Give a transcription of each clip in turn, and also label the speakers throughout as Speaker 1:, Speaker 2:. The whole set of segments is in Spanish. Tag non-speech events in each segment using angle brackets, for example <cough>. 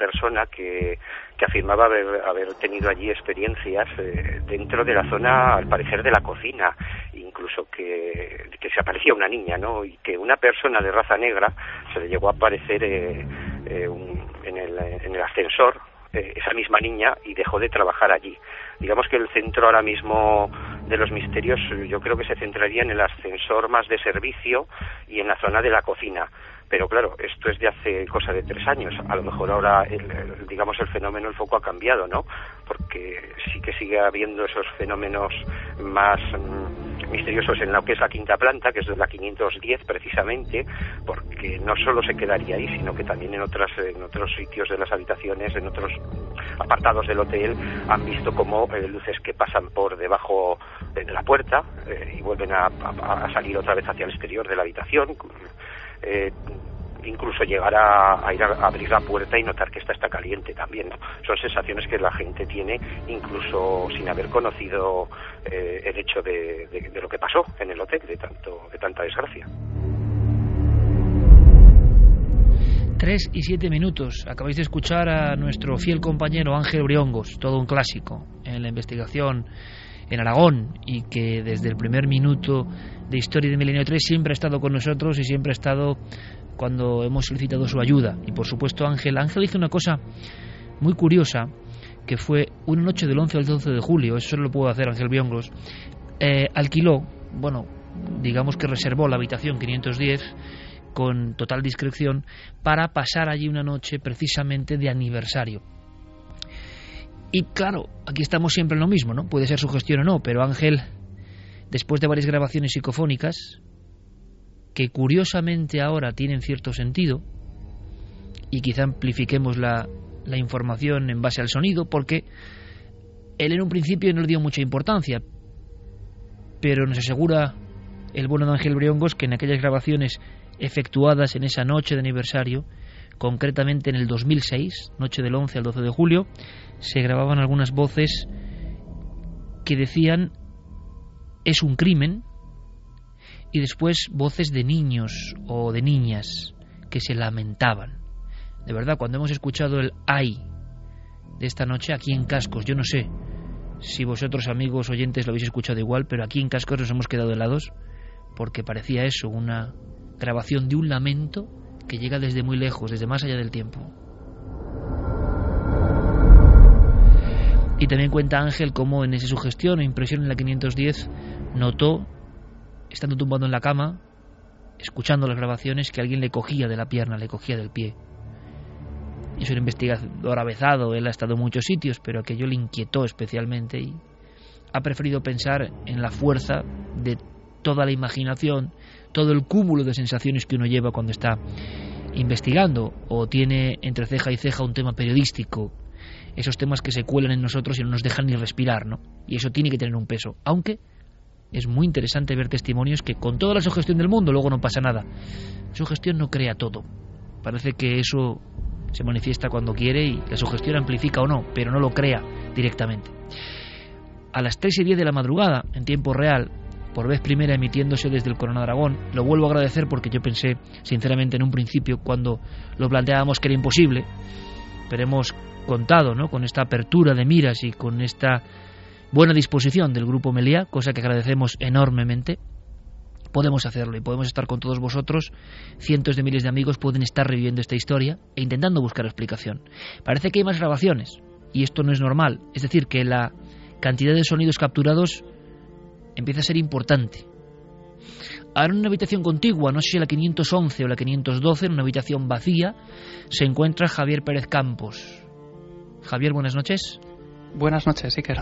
Speaker 1: persona que, que afirmaba haber, haber tenido allí experiencias eh, dentro de la zona, al parecer, de la cocina, incluso que, que se aparecía una niña, ¿no? Y que una persona de raza negra se le llegó a aparecer eh, eh, en, el, en el ascensor esa misma niña y dejó de trabajar allí. Digamos que el centro ahora mismo de los misterios yo creo que se centraría en el ascensor más de servicio y en la zona de la cocina pero claro, esto es de hace cosa de tres años. A lo mejor ahora, el, digamos, el fenómeno, el foco ha cambiado, ¿no? Porque sí que sigue habiendo esos fenómenos más mm, misteriosos en lo que es la quinta planta, que es de la 510 precisamente, porque no solo se quedaría ahí, sino que también en otras en otros sitios de las habitaciones, en otros apartados del hotel, han visto como eh, luces que pasan por debajo de la puerta eh, y vuelven a, salir otra vez hacia el exterior de la habitación. Eh, incluso llegar a, ir a, abrir la puerta y notar que esta está caliente también. Son sensaciones que la gente tiene incluso sin haber conocido eh, el hecho de, lo que pasó en el hotel, de, tanto, de tanta desgracia.
Speaker 2: Tres y siete minutos. Acabáis de escuchar a nuestro fiel compañero Ángel Briongos, todo un clásico en la investigación en Aragón y que desde el primer minuto de Historia de Milenio 3 siempre ha estado con nosotros y siempre ha estado cuando hemos solicitado su ayuda. Y por supuesto Ángel, Ángel hizo una cosa muy curiosa, que fue una noche del 11 al 12 de julio, eso solo lo puedo hacer Ángel Biongos, eh, alquiló, bueno, digamos que reservó la habitación 510 con total discreción para pasar allí una noche precisamente de aniversario. Y claro, aquí estamos siempre en lo mismo, ¿no? Puede ser su gestión o no, pero Ángel después de varias grabaciones psicofónicas, que curiosamente ahora tienen cierto sentido, y quizá amplifiquemos la, la información en base al sonido, porque él en un principio no le dio mucha importancia, pero nos asegura el bueno de Ángel Briongos que en aquellas grabaciones efectuadas en esa noche de aniversario, concretamente en el 2006, noche del 11 al 12 de julio, se grababan algunas voces que decían es un crimen y después voces de niños o de niñas que se lamentaban. De verdad, cuando hemos escuchado el ay de esta noche aquí en Cascos, yo no sé si vosotros amigos oyentes lo habéis escuchado igual, pero aquí en Cascos nos hemos quedado helados porque parecía eso, una grabación de un lamento que llega desde muy lejos, desde más allá del tiempo. Y también cuenta Ángel cómo en esa sugestión o impresión en la 510 notó, estando tumbado en la cama, escuchando las grabaciones, que alguien le cogía de la pierna, le cogía del pie. Es un investigador avezado, él ha estado en muchos sitios, pero aquello le inquietó especialmente y ha preferido pensar en la fuerza de toda la imaginación, todo el cúmulo de sensaciones que uno lleva cuando está investigando o tiene entre ceja y ceja un tema periodístico esos temas que se cuelan en nosotros y no nos dejan ni respirar, ¿no? Y eso tiene que tener un peso, aunque es muy interesante ver testimonios que con toda la sugestión del mundo luego no pasa nada. Sugestión no crea todo. Parece que eso se manifiesta cuando quiere y la sugestión amplifica o no, pero no lo crea directamente. A las 3 y 10 de la madrugada, en tiempo real, por vez primera emitiéndose desde el Corona Dragón, lo vuelvo a agradecer porque yo pensé, sinceramente, en un principio, cuando lo planteábamos que era imposible, pero hemos contado ¿no? con esta apertura de miras y con esta buena disposición del Grupo Melía, cosa que agradecemos enormemente, podemos hacerlo y podemos estar con todos vosotros. Cientos de miles de amigos pueden estar reviviendo esta historia e intentando buscar explicación. Parece que hay más grabaciones y esto no es normal. Es decir, que la cantidad de sonidos capturados empieza a ser importante. Ahora en una habitación contigua, no sé si la 511 o la 512, en una habitación vacía, se encuentra Javier Pérez Campos. Javier, buenas noches.
Speaker 3: Buenas noches, Iker.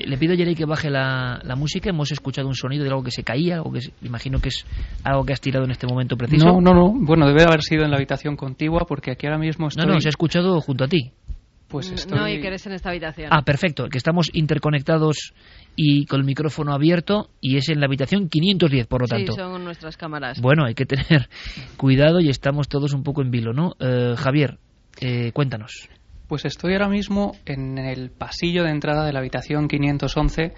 Speaker 2: Le pido a Jerry que baje la, música. Hemos escuchado un sonido de algo que se caía, algo que imagino que es algo que has tirado en este momento preciso.
Speaker 3: No, no, no. Bueno, debe haber sido en la habitación contigua porque aquí ahora mismo estoy...
Speaker 2: No, no, se ha escuchado junto a ti.
Speaker 3: Pues estoy...
Speaker 4: No, y que eres en esta habitación.
Speaker 2: Ah, perfecto. Que estamos interconectados y con el micrófono abierto y es en la habitación 510, por lo tanto.
Speaker 4: Sí, son nuestras cámaras.
Speaker 2: Bueno, hay que tener <laughs> cuidado y estamos todos un poco en vilo, ¿no? Eh, Javier, eh, cuéntanos.
Speaker 3: Pues estoy ahora mismo en el pasillo de entrada de la habitación 511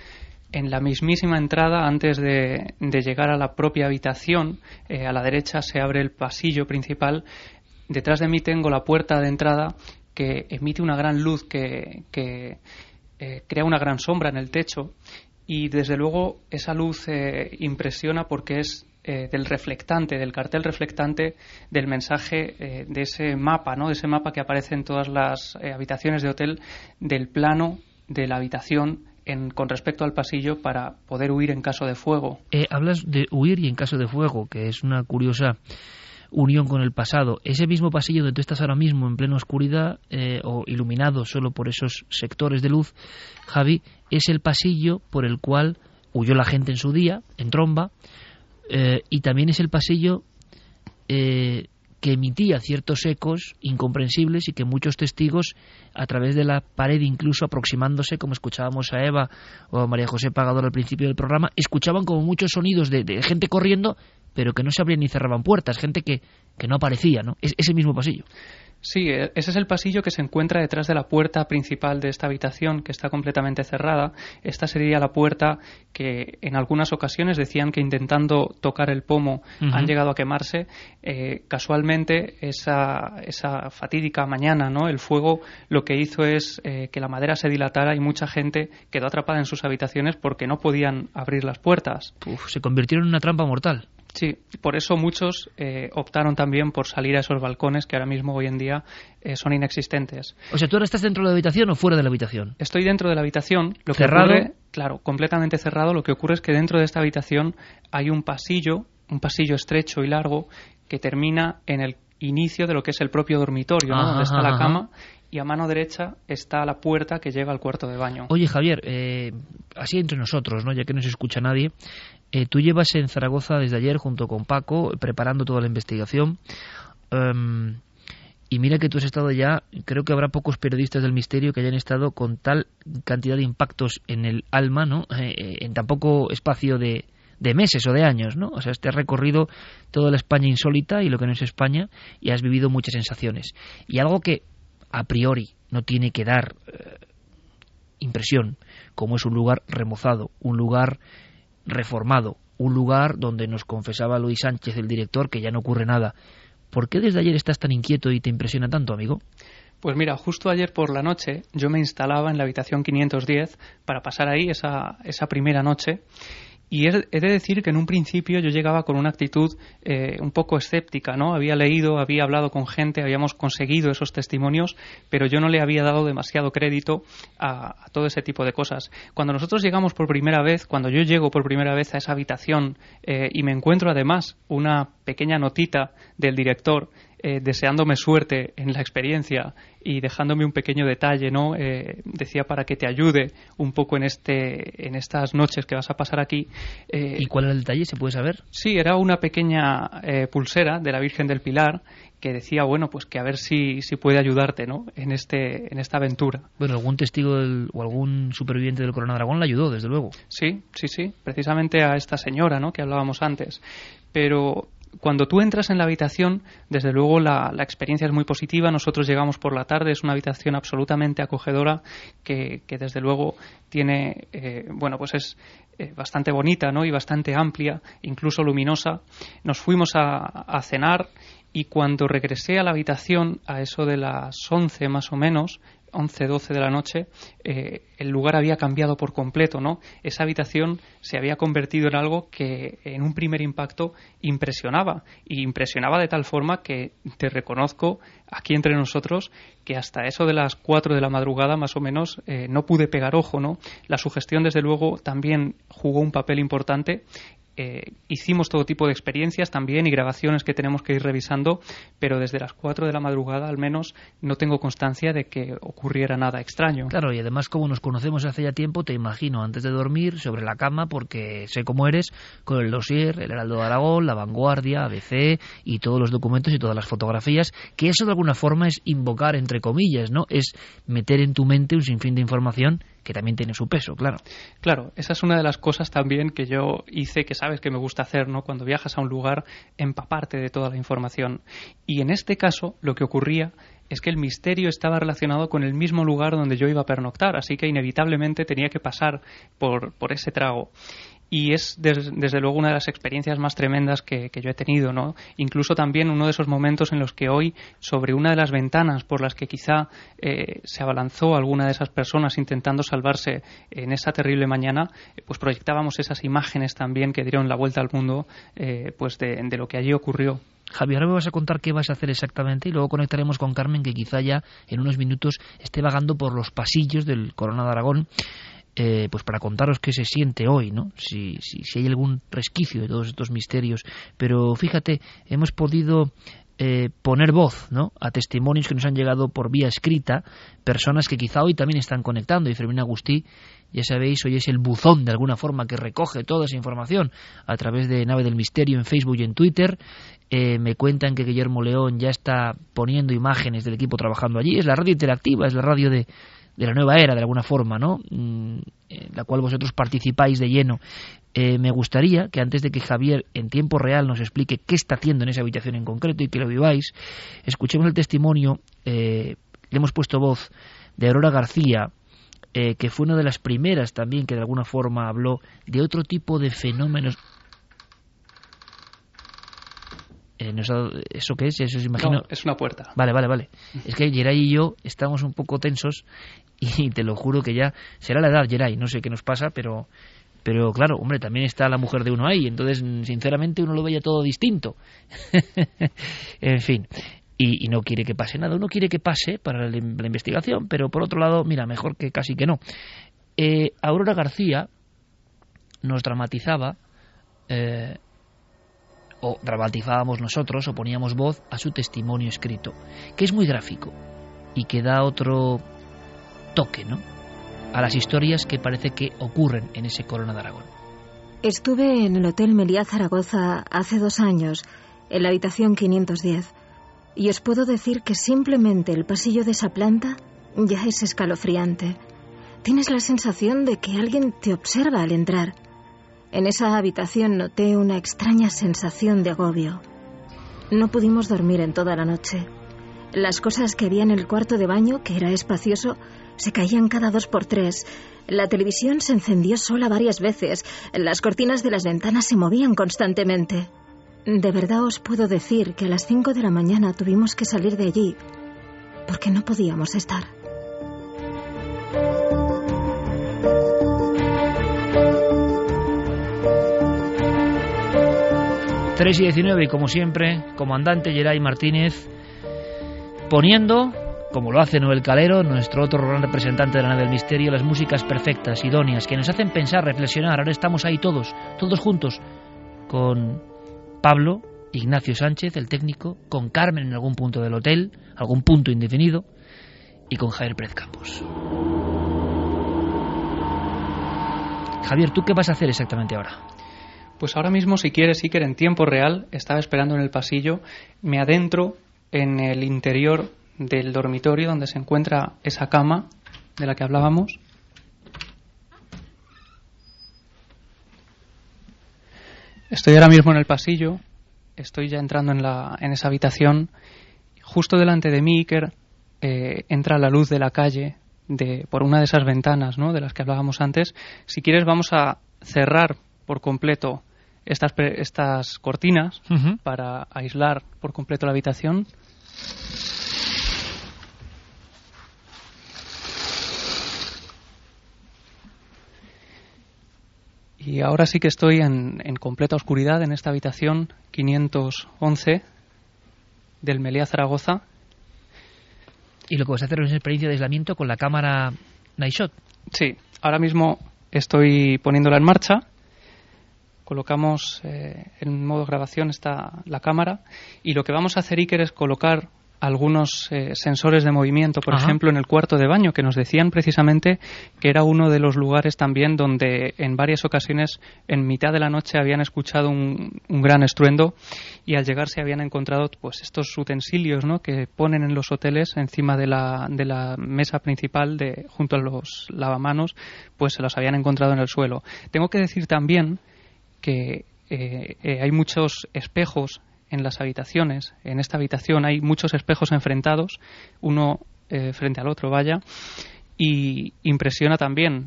Speaker 3: en la mismísima entrada, antes de, llegar a la propia habitación, eh, a la derecha se abre el pasillo principal Detrás de mí tengo la puerta de entrada que emite una gran luz que, eh, crea una gran sombra en el techo y desde luego esa luz eh, impresiona porque es eh, del reflectante, del cartel reflectante del mensaje de ese mapa, ¿no? de ese mapa que aparece en todas las habitaciones de hotel del plano de la habitación en, con respecto al pasillo para poder huir en caso de fuego.
Speaker 2: hablas de huir y en caso de fuego, que es una curiosa unión con el pasado. Ese mismo pasillo donde tú estás ahora mismo en plena oscuridad eh, o iluminado solo por esos sectores de luz, Javi, es el pasillo por el cual huyó la gente en su día, en tromba, eh, y también es el pasillo eh, que emitía ciertos ecos incomprensibles y que muchos testigos, a través de la pared, incluso aproximándose, como escuchábamos a Eva o a María José Pagador al principio del programa, escuchaban como muchos sonidos de, gente corriendo, pero que no se abrían ni cerraban puertas, gente que, que no aparecía, ¿no? Es ese mismo pasillo.
Speaker 3: Sí, e, ese es el pasillo que se encuentra detrás de la puerta principal de esta habitación, que está completamente cerrada. Esta sería la puerta que en algunas ocasiones decían que intentando tocar el pomo han llegado a quemarse. Eh, casualmente, esa, esa fatídica mañana, ¿no? El fuego lo que hizo es eh, que la madera se dilatara y mucha gente quedó atrapada en sus habitaciones porque no podían abrir las puertas.
Speaker 2: se convirtieron en una trampa mortal.
Speaker 3: Sí, por eso muchos eh, optaron también por salir a esos balcones que ahora mismo hoy en día eh, son inexistentes.
Speaker 2: O sea, ¿tú ahora estás dentro de la habitación o fuera de la habitación?
Speaker 3: Estoy dentro de la habitación.
Speaker 2: Lo ¿Cerrado?
Speaker 3: claro, completamente cerrado. Lo que ocurre es que dentro de esta habitación hay un pasillo, un pasillo estrecho y largo que termina en el inicio de lo que es el propio dormitorio, ¿no? donde está la cama y a mano derecha está la puerta que lleva al cuarto de baño.
Speaker 2: Oye, Javier, eh, así entre nosotros, ¿no? ya que no se escucha nadie, eh, tú llevas en Zaragoza desde ayer junto con Paco preparando toda la investigación. Em, y mira que tú has estado ya, creo que habrá pocos periodistas del misterio que hayan estado con tal cantidad de impactos en el alma, ¿no? Eh, en tan poco espacio de, de meses o de años, ¿no? O sea, te has recorrido toda la España insólita y lo que no es España y has vivido muchas sensaciones. Y algo que a priori no tiene que dar eh, impresión, como es un lugar remozado, un lugar reformado, un lugar donde nos confesaba Luis Sánchez, el director, que ya no ocurre nada. ¿Por qué desde ayer estás tan inquieto y te impresiona tanto, amigo?
Speaker 3: Pues mira, justo ayer por la noche yo me instalaba en la habitación 510 para pasar ahí esa, esa primera noche y he de decir que en un principio yo llegaba con una actitud eh, un poco escéptica, ¿no? Había leído, había hablado con gente, habíamos conseguido esos testimonios, pero yo no le había dado demasiado crédito a, todo ese tipo de cosas. Cuando nosotros llegamos por primera vez, cuando yo llego por primera vez a esa habitación eh, y me encuentro además una pequeña notita del director eh, deseándome suerte en la experiencia y dejándome un pequeño detalle, ¿no? Eh, decía para que te ayude un poco en este, en estas noches que vas a pasar aquí.
Speaker 2: Eh, ¿Y cuál era el detalle? ¿Se puede saber?
Speaker 3: Sí, era una pequeña pulsera de la Virgen del Pilar que decía, bueno, pues que a ver si, si puede ayudarte, ¿no? En este, en esta aventura.
Speaker 2: Bueno, algún testigo o algún superviviente del Corona Dragón la ayudó, desde luego.
Speaker 3: Sí, sí, sí, precisamente a esta señora, ¿no? Que hablábamos antes. Pero cuando tú entras en la habitación, desde luego la, experiencia es muy positiva. Nosotros llegamos por la tarde, es una habitación absolutamente acogedora que, desde luego tiene, eh, bueno, pues es eh, bastante bonita, ¿no? Y bastante amplia, incluso luminosa. Nos fuimos a, a cenar y cuando regresé a la habitación a eso de las 11 más o menos, 11, 12 de la noche, eh, el lugar había cambiado por completo, ¿no? Esa habitación se había convertido en algo que en un primer impacto impresionaba, y impresionaba de tal forma que te reconozco aquí entre nosotros que hasta eso de las 4 de la madrugada más o menos eh, no pude pegar ojo, ¿no? La sugestión desde luego también jugó un papel importante eh, hicimos todo tipo de experiencias también y grabaciones que tenemos que ir revisando, pero desde las 4 de la madrugada al menos no tengo constancia de que ocurriera nada extraño.
Speaker 2: Claro, y además como nos conocemos hace ya tiempo, te imagino antes de dormir sobre la cama, porque sé cómo eres, con el dossier, el Heraldo de Aragón, la Vanguardia, ABC y todos los documentos y todas las fotografías, que eso de alguna forma es invocar, entre comillas, ¿no? Es meter en tu mente un sinfín de información que también tiene su peso, claro.
Speaker 3: Claro, esa es una de las cosas también que yo hice, que sabes que me gusta hacer, ¿no? Cuando viajas a un lugar, empaparte de toda la información. Y en este caso, lo que ocurría es que el misterio estaba relacionado con el mismo lugar donde yo iba a pernoctar, así que inevitablemente tenía que pasar por, por ese trago. Y es desde luego una de las experiencias más tremendas que, yo he tenido, ¿no? Incluso también uno de esos momentos en los que hoy, sobre una de las ventanas por las que quizá eh, se abalanzó alguna de esas personas intentando salvarse en esa terrible mañana, pues proyectábamos esas imágenes también que dieron la vuelta al mundo, eh, pues de, de lo que allí ocurrió.
Speaker 2: Javier, ahora me vas a contar qué vas a hacer exactamente y luego conectaremos con Carmen, que quizá ya en unos minutos esté vagando por los pasillos del Corona de Aragón eh, pues para contaros qué se siente hoy, ¿no? Si, si, si, hay algún resquicio de todos estos misterios. Pero fíjate, hemos podido eh, poner voz ¿no? a testimonios que nos han llegado por vía escrita, personas que quizá hoy también están conectando. Y Fermín Agustí, ya sabéis, hoy es el buzón de alguna forma que recoge toda esa información a través de Nave del Misterio en Facebook y en Twitter. Eh, me cuentan que Guillermo León ya está poniendo imágenes del equipo trabajando allí. Es la radio interactiva, es la radio de de la nueva era, de alguna forma, ¿no? Mm, en la cual vosotros participáis de lleno. Eh, me gustaría que antes de que Javier en tiempo real nos explique qué está haciendo en esa habitación en concreto y que lo viváis, escuchemos el testimonio, eh, le hemos puesto voz de Aurora García, eh, que fue una de las primeras también que de alguna forma habló de otro tipo de fenómenos Eh, ¿Eso qué es? Eso es, imagino...
Speaker 3: es una puerta.
Speaker 2: Vale, vale, vale. Es que Geray y yo estamos un poco tensos y <laughs> te lo juro que ya será la edad, Geray. No sé qué nos pasa, pero, pero claro, hombre, también está la mujer de uno ahí. Entonces, sinceramente, uno lo veía todo distinto. <laughs> en fin. Y, no quiere que pase nada. Uno quiere que pase para la, investigación, pero por otro lado, mira, mejor que casi que no. Eh, Aurora García nos dramatizaba eh, o dramatizábamos nosotros o poníamos voz a su testimonio escrito, que es muy gráfico y que da otro toque, ¿no? A las historias que parece que ocurren en ese Corona de Aragón.
Speaker 5: Estuve en el Hotel Meliá Zaragoza hace dos años, en la habitación 510, y os puedo decir que simplemente el pasillo de esa planta ya es escalofriante. Tienes la sensación de que alguien te observa al entrar. En esa habitación noté una extraña sensación de agobio. No pudimos dormir en toda la noche. Las cosas que había en el cuarto de baño, que era espacioso, se caían cada dos por tres. La televisión se encendió sola varias veces. Las cortinas de las ventanas se movían constantemente. De verdad os puedo decir que a las cinco de la mañana tuvimos que salir de allí porque no podíamos estar.
Speaker 2: 3 y 19 y como siempre, comandante Geray Martínez poniendo, como lo hace Noel Calero, nuestro otro gran representante de la nave del misterio, las músicas perfectas, idóneas, que nos hacen pensar, reflexionar. Ahora estamos ahí todos, todos juntos, con Pablo, Ignacio Sánchez, el técnico, con Carmen en algún punto del hotel, algún punto indefinido, y con Javier Pérez Campos. Javier, ¿tú qué vas a hacer exactamente ahora?
Speaker 3: Pues ahora mismo, si quieres, Iker, en tiempo real, estaba esperando en el pasillo, me adentro en el interior del dormitorio donde se encuentra esa cama de la que hablábamos. Estoy ahora mismo en el pasillo, estoy ya entrando en, la, en esa habitación. Justo delante de mí, Iker, eh, entra la luz de la calle de, por una de esas ventanas ¿no? de las que hablábamos antes. Si quieres, vamos a cerrar por completo estas, estas cortinas para aislar por completo la habitación. Y ahora sí que estoy en, en, completa oscuridad en esta habitación 511 del Meliá Zaragoza.
Speaker 2: Y lo que vas a hacer es una experiencia de aislamiento con la cámara Night Shot.
Speaker 3: Sí, ahora mismo estoy poniéndola en marcha colocamos eh, en modo grabación está la cámara y lo que vamos a hacer Iker es colocar algunos eh, sensores de movimiento, por ejemplo, en el cuarto de baño, que nos decían precisamente que era uno de los lugares también donde en varias ocasiones en mitad de la noche habían escuchado un, gran estruendo y al llegar se habían encontrado pues estos utensilios ¿no? que ponen en los hoteles encima de la, de la mesa principal de, junto a los lavamanos, pues se los habían encontrado en el suelo. Tengo que decir también que eh, eh, hay muchos espejos en las habitaciones. En esta habitación hay muchos espejos enfrentados, uno eh, frente al otro, vaya, y impresiona también,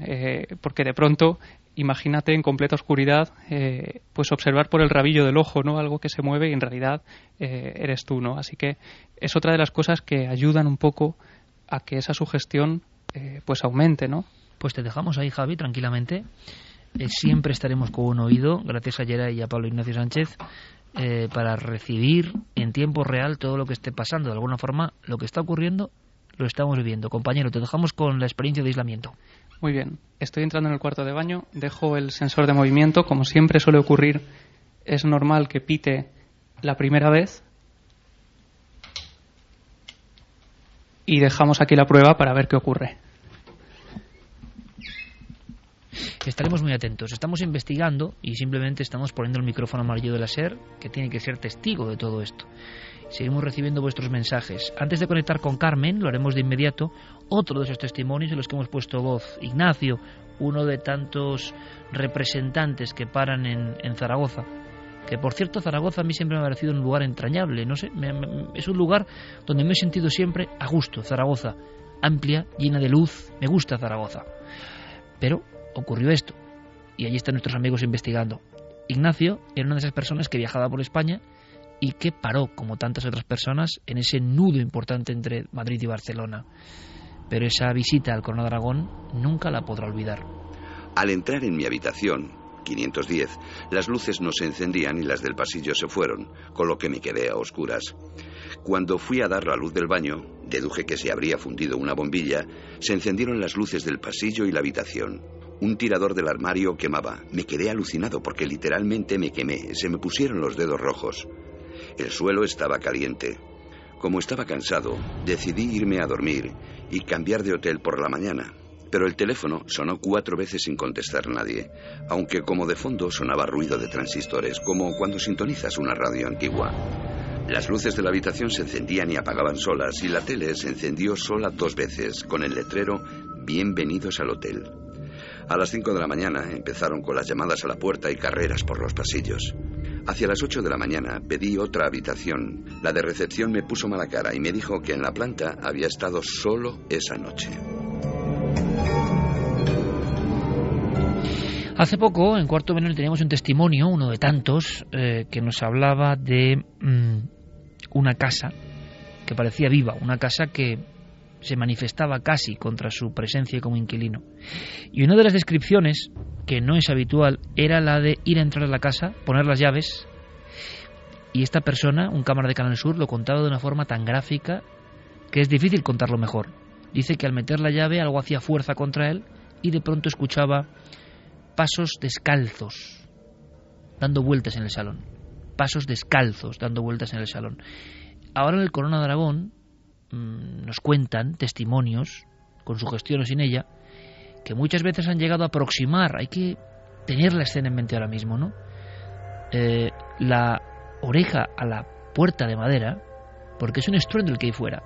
Speaker 3: porque de pronto imagínate en completa oscuridad, eh, pues observar por el rabillo del ojo, ¿no? Algo que se mueve y en realidad eh, eres tú, ¿no? Así que es otra de las cosas que ayudan un poco a que esa sugestión eh, pues aumente, ¿no?
Speaker 2: Pues te dejamos ahí, Javi, tranquilamente. Siempre estaremos con un oído, gracias a Yera y a Pablo Ignacio Sánchez, para recibir en tiempo real todo lo que esté pasando. De alguna forma, lo que está ocurriendo lo estamos viviendo. Compañero, te dejamos con la experiencia de aislamiento.
Speaker 3: Muy bien, estoy entrando en el cuarto de baño, dejo el sensor de movimiento, como siempre suele ocurrir, es normal que pite la primera vez y dejamos aquí la prueba para ver qué ocurre.
Speaker 2: Estaremos muy atentos. Estamos investigando y simplemente estamos poniendo el micrófono amarillo de la SER, que tiene que ser testigo de todo esto. Seguimos recibiendo vuestros mensajes. Antes de conectar con Carmen, lo haremos de inmediato, otro de esos testimonios en los que hemos puesto voz. Ignacio, uno de tantos representantes que paran en, Zaragoza. Que por cierto, Zaragoza a mí siempre me ha parecido un lugar entrañable. No sé, es un lugar donde me he sentido siempre a gusto. Zaragoza, amplia, llena de luz. Me gusta Zaragoza. Pero ocurrió esto. Y allí están nuestros amigos investigando. Ignacio era una de esas personas que viajaba por España y que paró, como tantas otras personas, en ese nudo importante entre Madrid y Barcelona. Pero esa visita al Corona de Aragón nunca la podrá olvidar.
Speaker 6: Al entrar en mi habitación, 510, las luces no se encendían y las del pasillo se fueron, con lo que me quedé a oscuras. Cuando fui a dar la luz del baño, deduje que se habría fundido una bombilla, se encendieron las luces del pasillo y la habitación. Un tirador del armario quemaba. Me quedé alucinado porque literalmente me quemé, se me pusieron los dedos rojos. El suelo estaba caliente. Como estaba cansado, decidí irme a dormir y cambiar de hotel por la mañana. Pero el teléfono sonó cuatro veces sin contestar nadie, aunque como de fondo sonaba ruido de transistores, como cuando sintonizas una radio antigua. Las luces de la habitación se encendían y apagaban solas y la tele se encendió sola dos veces, con el letrero Bienvenidos al hotel. A las cinco de la mañana empezaron con las llamadas a la puerta y carreras por los pasillos. Hacia las 8 de la mañana pedí otra habitación. La de recepción me puso mala cara y me dijo que en la planta había estado solo esa noche.
Speaker 2: Hace poco, en Cuarto Menor, teníamos un testimonio, uno de tantos, eh, que nos hablaba de mm, una casa que parecía viva, una casa que se manifestaba casi contra su presencia como inquilino. Y una de las descripciones, que no es habitual, era la de ir a entrar a la casa, poner las llaves, y esta persona, un cámara de Canal Sur, lo contaba de una forma tan gráfica que es difícil contarlo mejor. Dice que al meter la llave algo hacía fuerza contra él y de pronto escuchaba pasos descalzos dando vueltas en el salón. Pasos descalzos dando vueltas en el salón. Ahora en el Corona de Aragón Mm, nos cuentan testimonios, con su gestión o sin ella, que muchas veces han llegado a aproximar, hay que tener la escena en mente ahora mismo, ¿no? Eh, la oreja a la puerta de madera, porque es un estruendo el que hay fuera.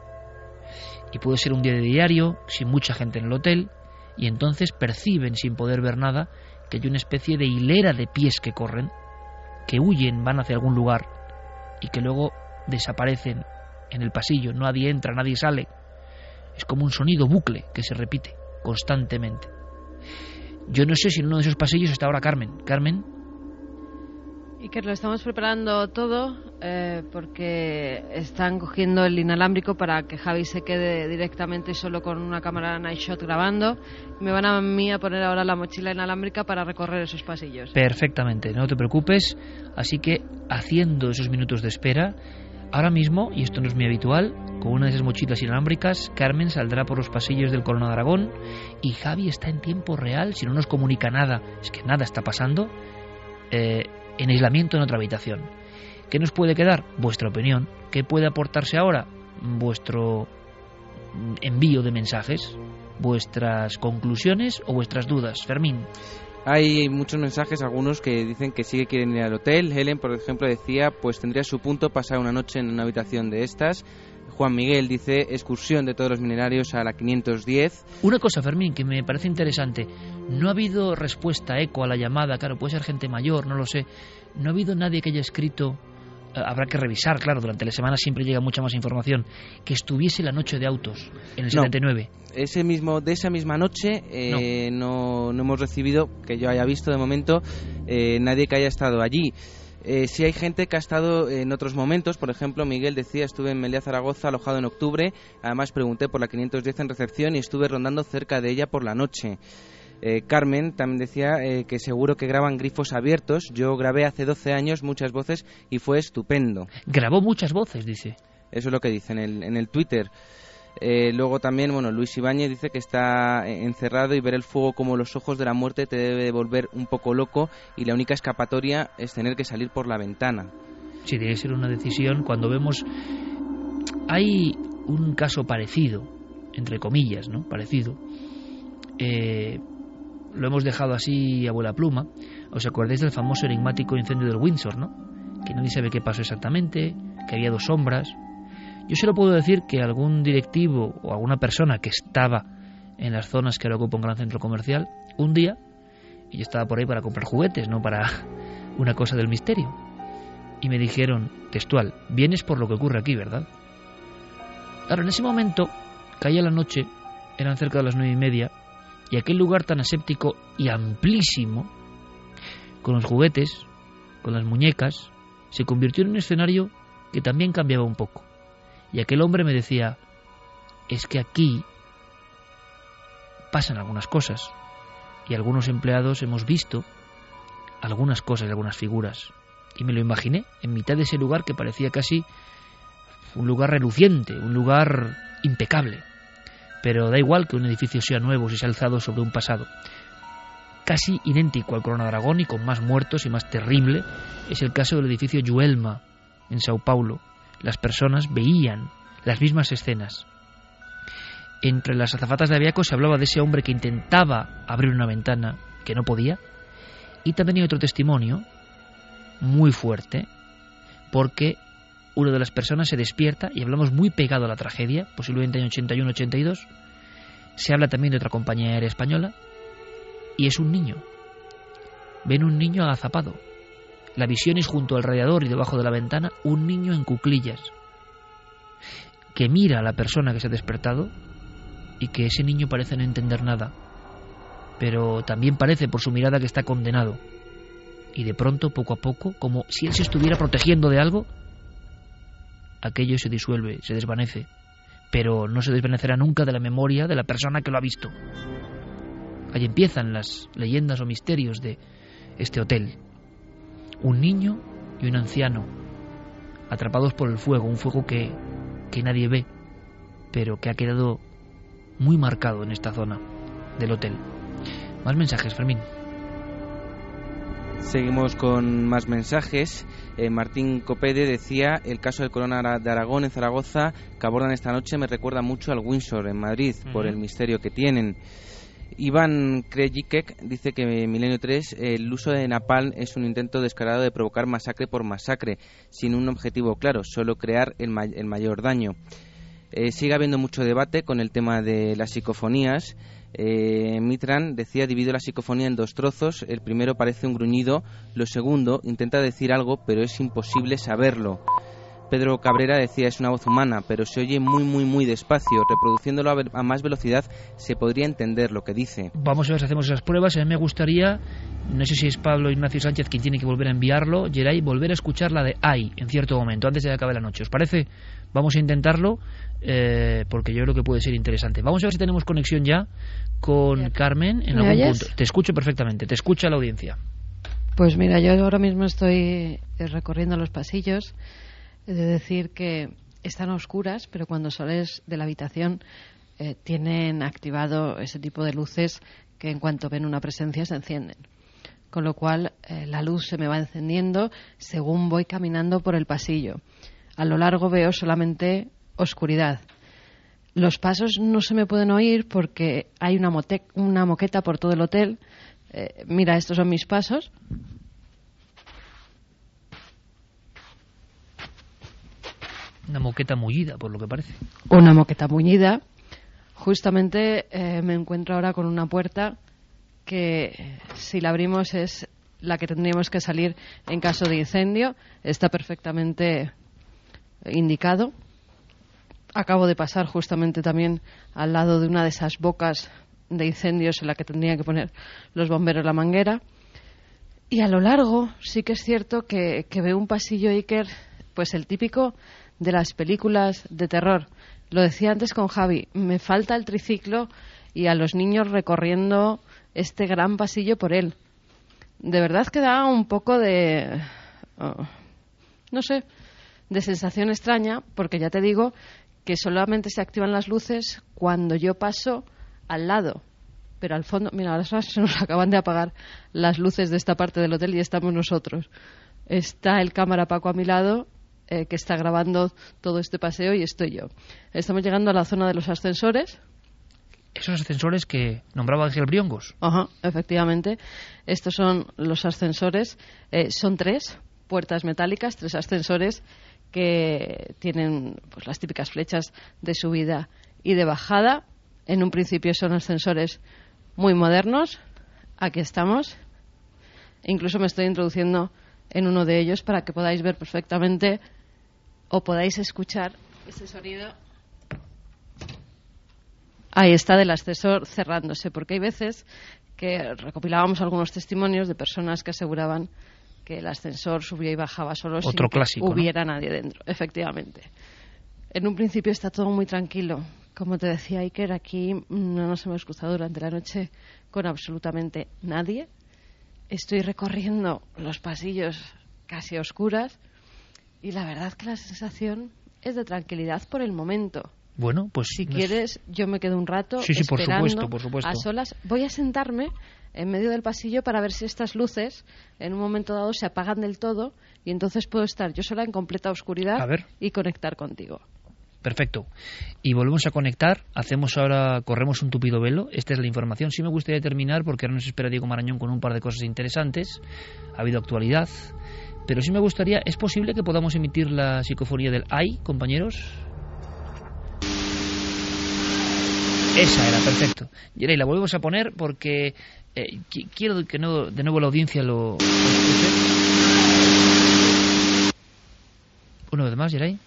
Speaker 2: Y puede ser un día de diario, sin mucha gente en el hotel, y entonces perciben, sin poder ver nada, que hay una especie de hilera de pies que corren, que huyen, van hacia algún lugar, y que luego desaparecen en el pasillo, nadie entra, nadie sale. Es como un sonido bucle que se repite constantemente. Yo no sé si en uno de esos pasillos está ahora Carmen. Carmen.
Speaker 4: Y que lo estamos preparando todo eh, porque están cogiendo el inalámbrico para que Javi se quede directamente solo con una cámara night shot grabando. Me van a mí a poner ahora la mochila inalámbrica para recorrer esos pasillos.
Speaker 2: Perfectamente, no te preocupes. Así que haciendo esos minutos de espera, Ahora mismo, y esto no es muy habitual, con una de esas mochilas inalámbricas, Carmen saldrá por los pasillos del Corona de Aragón y Javi está en tiempo real, si no nos comunica nada, es que nada está pasando, eh, en aislamiento en otra habitación. ¿Qué nos puede quedar? Vuestra opinión. ¿Qué puede aportarse ahora? Vuestro envío de mensajes, vuestras conclusiones o vuestras dudas. Fermín.
Speaker 7: Hay muchos mensajes, algunos que dicen que sí que quieren ir al hotel. Helen, por ejemplo, decía, pues tendría su punto pasar una noche en una habitación de estas. Juan Miguel dice excursión de todos los minerarios a la 510.
Speaker 2: Una cosa, Fermín, que me parece interesante. No ha habido respuesta eco a la llamada, claro, puede ser gente mayor, no lo sé. No ha habido nadie que haya escrito habrá que revisar, claro, durante la semana siempre llega mucha más información, que estuviese la noche de autos en el 79.
Speaker 7: Ese mismo, de esa misma noche eh, no. no. hemos recibido, que yo haya visto de momento, eh, nadie que haya estado allí. Eh, si hay gente que ha estado en otros momentos, por ejemplo, Miguel decía, estuve en Melilla Zaragoza alojado en octubre, además pregunté por la 510 en recepción y estuve rondando cerca de ella por la noche. Eh, Carmen también decía eh, que seguro que graban grifos abiertos. Yo grabé hace 12 años muchas voces y fue estupendo.
Speaker 2: Grabó muchas voces, dice.
Speaker 7: Eso es lo que dice en el, en el Twitter. Eh, luego también, bueno, Luis Ibáñez dice que está encerrado y ver el fuego como los ojos de la muerte te debe volver un poco loco y la única escapatoria es tener que salir por la ventana.
Speaker 2: Sí, debe ser una decisión cuando vemos... Hay un caso parecido, entre comillas, ¿no? Parecido. Eh, lo hemos dejado así a vuela pluma. ¿Os acordáis del famoso enigmático incendio del Windsor, no? Que nadie sabe qué pasó exactamente, que había dos sombras. Yo solo puedo decir que algún directivo o alguna persona que estaba en las zonas que ahora ocupa un gran centro comercial, un día, y yo estaba por ahí para comprar juguetes, no para <laughs> una cosa del misterio. Y me dijeron, textual, vienes por lo que ocurre aquí, ¿verdad? Claro, en ese momento, caía la noche, eran cerca de las nueve y media, y aquel lugar tan aséptico y amplísimo, con los juguetes, con las muñecas, se convirtió en un escenario que también cambiaba un poco. Y aquel hombre me decía, es que aquí pasan algunas cosas, y algunos empleados hemos visto algunas cosas, algunas figuras. Y me lo imaginé en mitad de ese lugar que parecía casi un lugar reluciente, un lugar impecable pero da igual que un edificio sea nuevo si se ha alzado sobre un pasado. Casi idéntico al Corona Dragón y con más muertos y más terrible es el caso del edificio Yuelma en Sao Paulo. Las personas veían las mismas escenas. Entre las azafatas de Aviaco se hablaba de ese hombre que intentaba abrir una ventana que no podía. Y también hay otro testimonio muy fuerte, porque una de las personas se despierta y hablamos muy pegado a la tragedia, posiblemente en 81-82. Se habla también de otra compañía aérea española y es un niño. Ven un niño agazapado. La visión es junto al radiador y debajo de la ventana un niño en cuclillas que mira a la persona que se ha despertado y que ese niño parece no entender nada, pero también parece por su mirada que está condenado. Y de pronto, poco a poco, como si él se estuviera protegiendo de algo, aquello se disuelve, se desvanece, pero no se desvanecerá nunca de la memoria de la persona que lo ha visto. Ahí empiezan las leyendas o misterios de este hotel. Un niño y un anciano, atrapados por el fuego, un fuego que, que nadie ve, pero que ha quedado muy marcado en esta zona del hotel. Más mensajes, Fermín.
Speaker 7: Seguimos con más mensajes. Eh, Martín Copede decía, el caso del Corona de Aragón en Zaragoza que abordan esta noche me recuerda mucho al Windsor en Madrid, por el misterio que tienen. Iván Krejicek dice que en Milenio 3 el uso de napalm es un intento descarado de provocar masacre por masacre, sin un objetivo claro, solo crear el, el mayor daño. Eh, sigue habiendo mucho debate con el tema de las psicofonías. Eh, Mitran decía divido la psicofonía en dos trozos. El primero parece un gruñido, lo segundo intenta decir algo, pero es imposible saberlo. Pedro Cabrera decía es una voz humana, pero se oye muy, muy, muy despacio. Reproduciéndolo a, más velocidad se podría entender lo que dice.
Speaker 2: Vamos a ver si hacemos esas pruebas. A mí me gustaría, no sé si es Pablo Ignacio Sánchez quien tiene que volver a enviarlo, Geray, volver a escuchar la de Ay en cierto momento, antes de que acabe la noche. ¿Os parece? Vamos a intentarlo eh, porque yo creo que puede ser interesante. Vamos a ver si tenemos conexión ya con Carmen en algún punto. Te escucho perfectamente, te escucha la audiencia.
Speaker 4: Pues mira, yo ahora mismo estoy eh, recorriendo los pasillos. De decir que están oscuras, pero cuando sales de la habitación eh, tienen activado ese tipo de luces que en cuanto ven una presencia se encienden. Con lo cual la luz se me va encendiendo según voy caminando por el pasillo. A lo largo veo solamente oscuridad. Los pasos no se me pueden oír porque hay una, una moqueta por todo el hotel. Eh, mira, estos son mis pasos.
Speaker 2: Una moqueta mullida, por lo que parece.
Speaker 4: Una moqueta mullida. Justamente eh, me encuentro ahora con una puerta que, si la abrimos, es la que tendríamos que salir en caso de incendio. Está perfectamente indicado. Acabo de pasar justamente también al lado de una de esas bocas de incendios en la que tendrían que poner los bomberos la manguera. Y a lo largo sí que es cierto que, que veo un pasillo Iker, pues el típico de las películas de terror. Lo decía antes con Javi, me falta el triciclo y a los niños recorriendo este gran pasillo por él. De verdad que da un poco de... oh, no sé, de sensación extraña, porque ya te digo que solamente se activan las luces cuando yo paso al lado. Pero al fondo, mira, ahora <laughs> se nos acaban de apagar las luces de esta parte del hotel y estamos nosotros. Está el cámara Paco a mi lado, eh, que está grabando todo este paseo, y estoy yo. Estamos llegando a la zona de los ascensores.
Speaker 2: Esos ascensores que nombraba Ángel Briongos.
Speaker 4: Ajá, efectivamente. Estos son los ascensores. Eh, son tres puertas metálicas, tres ascensores que tienen pues, las típicas flechas de subida y de bajada. En un principio son ascensores muy modernos. Aquí estamos. Incluso me estoy introduciendo en uno de ellos para que podáis ver perfectamente o podáis escuchar ese sonido. Ahí está del ascensor cerrándose, porque hay veces que recopilábamos algunos testimonios de personas que aseguraban que el ascensor subía y bajaba solo
Speaker 2: Otro
Speaker 4: sin
Speaker 2: clásico,
Speaker 4: que
Speaker 2: ¿no?
Speaker 4: hubiera nadie dentro. Efectivamente. En un principio está todo muy tranquilo. Como te decía Iker, aquí no nos hemos cruzado durante la noche con absolutamente nadie. Estoy recorriendo los pasillos casi a oscuras y la verdad que la sensación es de tranquilidad por el momento.
Speaker 2: Bueno, pues
Speaker 4: Si quieres, yo me quedo un rato
Speaker 2: Sí, sí, por
Speaker 4: esperando
Speaker 2: supuesto, por supuesto.
Speaker 4: a solas. Voy a sentarme en medio del pasillo para ver si estas luces en un momento dado se apagan del todo y entonces puedo estar yo sola en completa oscuridad
Speaker 2: A ver.
Speaker 4: y conectar contigo.
Speaker 2: Perfecto. Y volvemos a conectar. Hacemos ahora, corremos un tupido velo. Esta es la información. Sí me gustaría terminar porque ahora nos espera Diego Marañón con un par de cosas interesantes. Ha habido actualidad. Pero sí me gustaría, ¿es posible que podamos emitir la psicofonía del AI, compañeros? Esa era, perfecto. Yerey, la volvemos a poner porque eh, qui- quiero que no, de nuevo la audiencia lo, lo escuche. Una vez más, Yerey.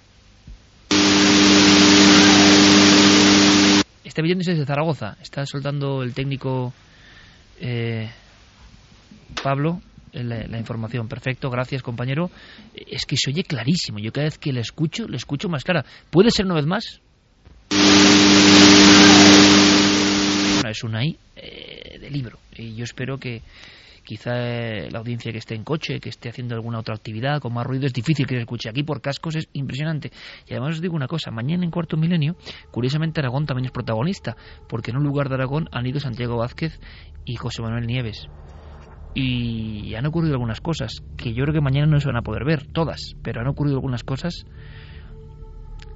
Speaker 2: Está viniéndose desde Zaragoza. Está soltando el técnico eh, Pablo la, la información. Perfecto, gracias compañero. Eh, Es que se oye clarísimo. Yo cada vez que le escucho, le escucho más clara. ¿Puede ser una vez más? Es una I eh, de libro. Y yo espero que quizá eh, la audiencia que esté en coche, que esté haciendo alguna otra actividad con más ruido, es difícil que se escuche. Aquí por cascos es impresionante. Y además os digo una cosa, mañana en Cuarto Milenio, curiosamente Aragón también es protagonista, porque en un lugar de Aragón han ido Santiago Vázquez y José Manuel Nieves. Y han ocurrido algunas cosas que yo creo que mañana no se van a poder ver, todas, pero han ocurrido algunas cosas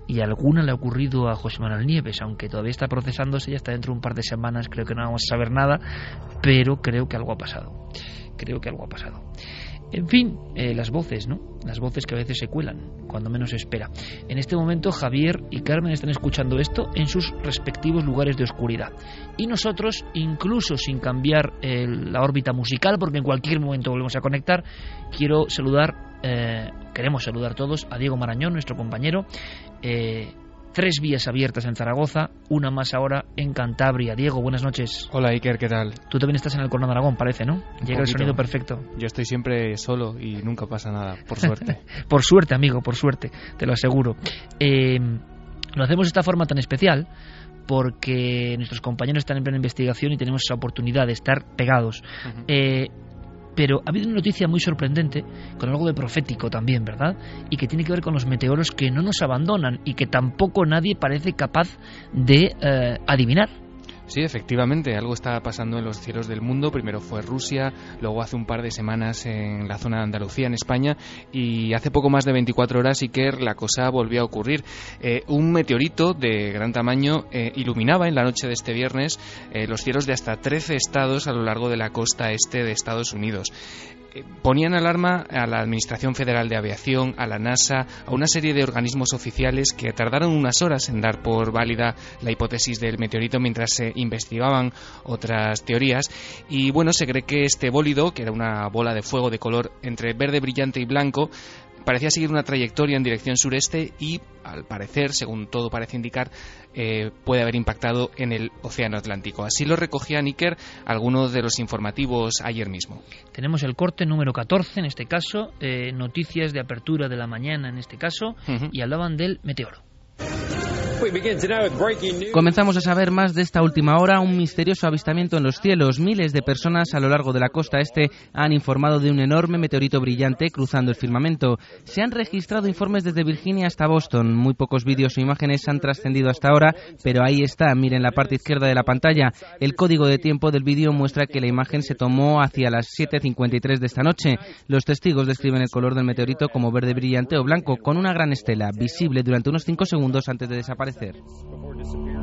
Speaker 2: y alguna le ha ocurrido a José Manuel Nieves, aunque todavía está procesándose, ya está dentro de un par de semanas, creo que no vamos a saber nada, pero creo que algo ha pasado. Creo que algo ha pasado. En fin, eh, las voces, ¿no? Las voces que a veces se cuelan, cuando menos se espera. En este momento Javier y Carmen están escuchando esto en sus respectivos lugares de oscuridad. Y nosotros, incluso sin cambiar eh, la órbita musical, porque en cualquier momento volvemos a conectar, quiero saludar, eh, queremos saludar todos a Diego Marañón, nuestro compañero. Tres vías abiertas en Zaragoza, una más ahora en Cantabria. Diego, buenas noches.
Speaker 8: Hola Iker, ¿qué tal?
Speaker 2: Tú también estás en el Corno de Aragón, parece, ¿no? Llega el sonido perfecto.
Speaker 8: Yo estoy siempre solo y nunca pasa nada, por suerte. <laughs>
Speaker 2: Por suerte, amigo, por suerte, te lo aseguro. Eh, lo hacemos de esta forma tan especial porque nuestros compañeros están en plena investigación y tenemos esa oportunidad de estar pegados. Eh, pero ha habido una noticia muy sorprendente, con algo de profético también, ¿verdad? Y que tiene que ver con los meteoros que no nos abandonan y que tampoco nadie parece capaz de eh, adivinar.
Speaker 8: Sí, efectivamente, algo está pasando en los cielos del mundo. Primero fue Rusia, luego hace un par de semanas en la zona de Andalucía, en España, y hace poco más de 24 horas Iker la cosa volvió a ocurrir. Eh, un meteorito de gran tamaño eh, iluminaba en la noche de este viernes eh, los cielos de hasta 13 estados a lo largo de la costa este de Estados Unidos. Ponían alarma a la Administración Federal de Aviación, a la NASA, a una serie de organismos oficiales que tardaron unas horas en dar por válida la hipótesis del meteorito mientras se investigaban otras teorías. Y bueno, se cree que este bólido, que era una bola de fuego de color entre verde brillante y blanco, parecía seguir una trayectoria en dirección sureste y, al parecer, según todo parece indicar, eh, puede haber impactado en el Océano Atlántico. Así lo recogía Nicker algunos de los informativos ayer mismo.
Speaker 2: Tenemos el corte número 14 en este caso, eh, noticias de apertura de la mañana en este caso, y hablaban del meteoro.
Speaker 7: Comenzamos a saber más de esta última hora, un misterioso avistamiento en los cielos. Miles de personas a lo largo de la costa este han informado de un enorme meteorito brillante cruzando el firmamento. Se han registrado informes desde Virginia hasta Boston. Muy pocos vídeos o imágenes han trascendido hasta ahora, pero ahí está, miren la parte izquierda de la pantalla. El código de tiempo del vídeo muestra que la imagen se tomó hacia las 7.53 de esta noche. Los testigos describen el color del meteorito como verde brillante o blanco, con una gran estela, visible durante unos 5 segundos antes de desaparecer desaparecer.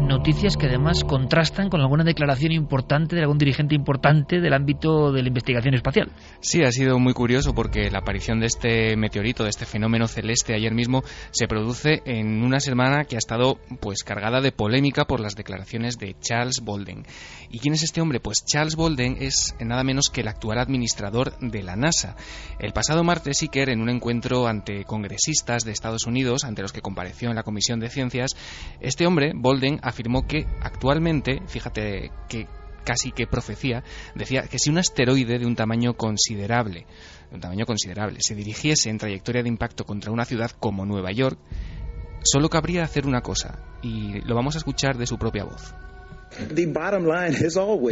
Speaker 2: Noticias que además contrastan con alguna declaración importante de algún dirigente importante del ámbito de la investigación espacial.
Speaker 8: Sí, ha sido muy curioso porque la aparición de este meteorito, de este fenómeno celeste ayer mismo, se produce en una semana que ha estado pues cargada de polémica por las declaraciones de Charles Bolden. ¿Y quién es este hombre? Pues Charles Bolden es nada menos que el actual administrador de la NASA. El pasado martes, Iker, en un encuentro ante congresistas de Estados Unidos, ante los que compareció en la Comisión de Ciencias, este hombre, Bolden, afirmó que actualmente, fíjate que casi que profecía, decía que si un asteroide de un tamaño considerable, de un tamaño considerable, se dirigiese en trayectoria de impacto contra una ciudad como Nueva York, solo cabría hacer una cosa, y lo vamos a escuchar de su propia voz.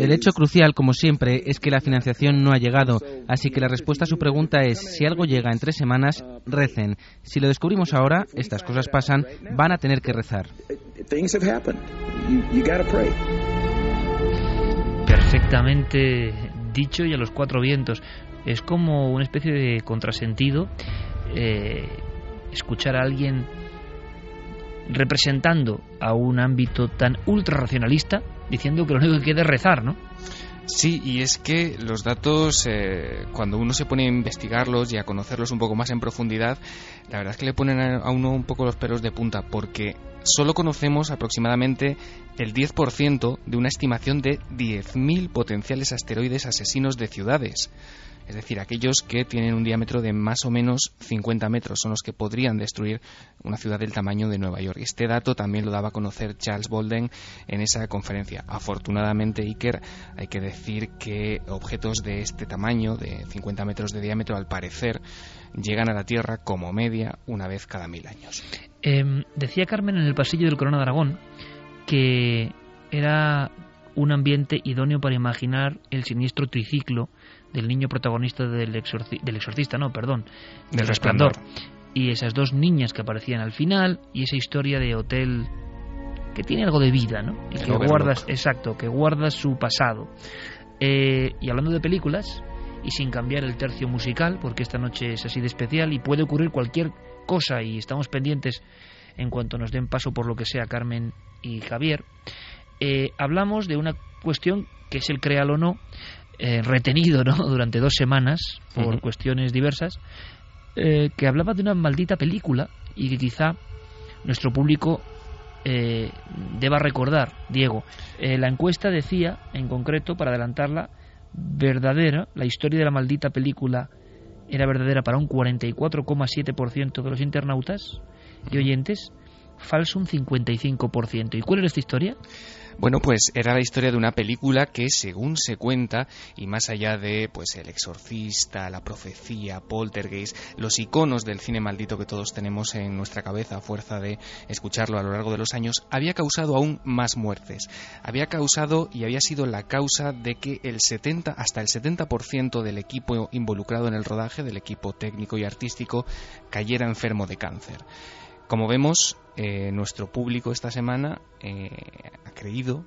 Speaker 7: El hecho crucial, como siempre, es que la financiación no ha llegado, así que la respuesta a su pregunta es, si algo llega en tres semanas, recen. Si lo descubrimos ahora, estas cosas pasan, van a tener que rezar.
Speaker 2: Perfectamente dicho y a los cuatro vientos. Es como una especie de contrasentido eh, escuchar a alguien representando a un ámbito tan ultra racionalista, diciendo que lo único que queda es rezar, ¿no?
Speaker 8: Sí, y es que los datos, eh, cuando uno se pone a investigarlos y a conocerlos un poco más en profundidad, la verdad es que le ponen a uno un poco los pelos de punta, porque solo conocemos aproximadamente el 10% de una estimación de 10.000 potenciales asteroides asesinos de ciudades es decir, aquellos que tienen un diámetro de más o menos 50 metros son los que podrían destruir una ciudad del tamaño de Nueva York. Este dato también lo daba a conocer Charles Bolden en esa conferencia. Afortunadamente, Iker, hay que decir que objetos de este tamaño, de 50 metros de diámetro, al parecer, llegan a la Tierra como media una vez cada mil años.
Speaker 2: Em, decía Carmen en el pasillo del Corona de Aragón que era un ambiente idóneo para imaginar el siniestro triciclo del niño protagonista del, del exorcista, no, perdón,
Speaker 8: del resplandor.
Speaker 2: Y esas dos niñas que aparecían al final y esa historia de hotel que tiene algo de vida, ¿no? Y que guardas, exacto, que guarda su pasado. Eh, y hablando de películas, y sin cambiar el tercio musical, porque esta noche es así de especial y puede ocurrir cualquier cosa y estamos pendientes en cuanto nos den paso por lo que sea Carmen y Javier, eh, hablamos de una cuestión que es el creal o no, eh, retenido ¿no? <laughs> durante dos semanas por cuestiones diversas, eh, que hablaba de una maldita película y que quizá nuestro público eh, deba recordar, Diego. la encuesta decía, en concreto, para adelantarla, verdadera, la historia de la maldita película era verdadera para un 44,7% de los internautas y oyentes, falso un 55%. ¿Y cuál era esta historia?
Speaker 8: Bueno, pues era la historia de una película que, según se cuenta, y más allá de pues el exorcista, la profecía, poltergeist, los iconos del cine maldito que todos tenemos en nuestra cabeza a fuerza de escucharlo a lo largo de los años, había causado aún más muertes. Había causado y había sido la causa de que el 70 hasta el 70% del equipo involucrado en el rodaje, del equipo técnico y artístico, cayera enfermo de cáncer. Como vemos, eh, nuestro público esta semana eh, ha creído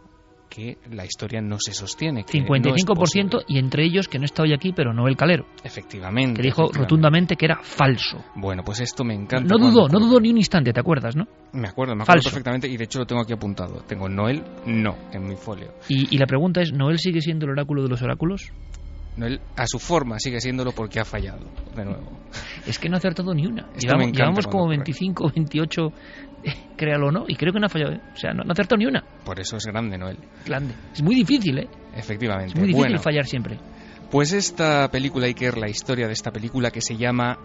Speaker 8: que la historia no se sostiene.
Speaker 2: 55% y entre ellos, que no está hoy aquí, pero Noel Calero.
Speaker 8: Efectivamente.
Speaker 2: Que dijo rotundamente que era falso.
Speaker 8: Bueno, pues esto me encanta.
Speaker 2: No dudó, no dudó ni un instante, ¿te acuerdas, no?
Speaker 8: Me acuerdo, me acuerdo perfectamente y de hecho lo tengo aquí apuntado. Tengo Noel, no, en mi folio.
Speaker 2: Y, y la pregunta es, ¿Noel sigue siendo el oráculo de los oráculos?
Speaker 8: Noel a su forma sigue siéndolo porque ha fallado, de nuevo.
Speaker 2: Es que no ha acertado ni una. llevamos, llevamos como 25, 28, eh, créalo o no, y creo que no ha fallado. ¿eh? O sea, no, ha acertado ni una.
Speaker 8: Por eso es grande, Noel.
Speaker 2: Grande. Es muy difícil, ¿eh?
Speaker 8: Efectivamente.
Speaker 2: Es muy difícil fallar siempre.
Speaker 8: Pues esta película, Iker, la historia de esta película que se llama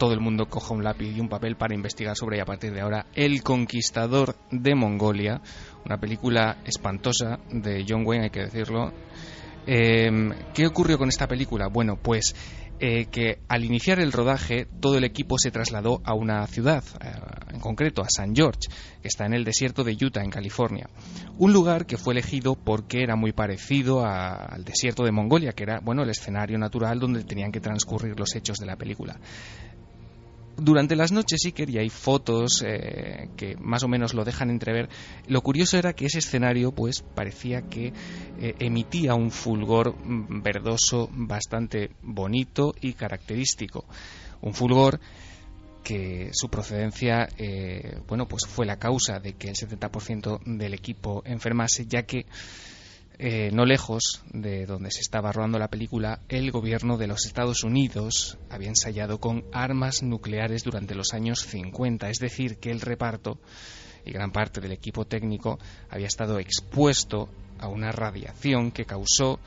Speaker 8: todo el mundo coja un lápiz y un papel para investigar sobre ella a partir de ahora. El Conquistador de Mongolia, una película espantosa de John Wayne, hay que decirlo. Em, ¿Qué ocurrió con esta película? Bueno, pues eh, que al iniciar el rodaje todo el equipo se trasladó a una ciudad, eh, en concreto a San George, que está en el desierto de Utah, en California. Un lugar que fue elegido porque era muy parecido al desierto de Mongolia, que era bueno el escenario natural donde tenían que transcurrir los hechos de la película durante las noches sí que hay fotos eh, que más o menos lo dejan entrever. Lo curioso era que ese escenario pues parecía que eh, emitía un fulgor mm, verdoso bastante bonito y característico. Un fulgor que su procedencia eh, bueno pues fue la causa de que el 70% del equipo enfermase ya que eh, no lejos de donde se estaba rodando la película, el gobierno de los Estados Unidos había ensayado con armas nucleares durante los años 50, es decir, que el reparto y gran parte del equipo técnico había estado expuesto a una radiación que causó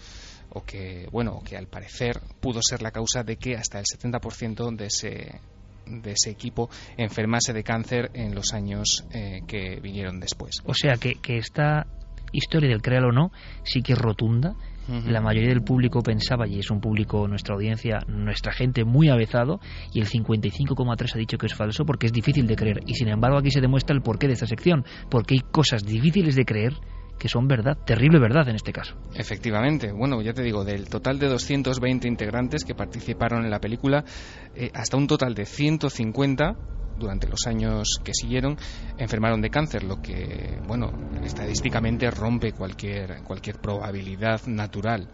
Speaker 8: o que, bueno, que al parecer pudo ser la causa de que hasta el 70% de ese de ese equipo enfermase de cáncer en los años eh, que vinieron después.
Speaker 2: O sea que, que esta historia del créalo o no sí que es rotunda. La mayoría del público pensaba, y es un público, nuestra audiencia, nuestra gente muy avezado, y el 55,3 ha dicho que es falso porque es difícil de creer. Y sin embargo aquí se demuestra el porqué de esta sección, porque hay cosas difíciles de creer que son verdad, terrible verdad en este caso.
Speaker 8: Efectivamente, bueno, ya te digo, del total de 220 integrantes que participaron en la película, eh, hasta un total de 150 durante los años que siguieron enfermaron de cáncer, lo que, bueno, estadísticamente rompe cualquier, cualquier probabilidad natural.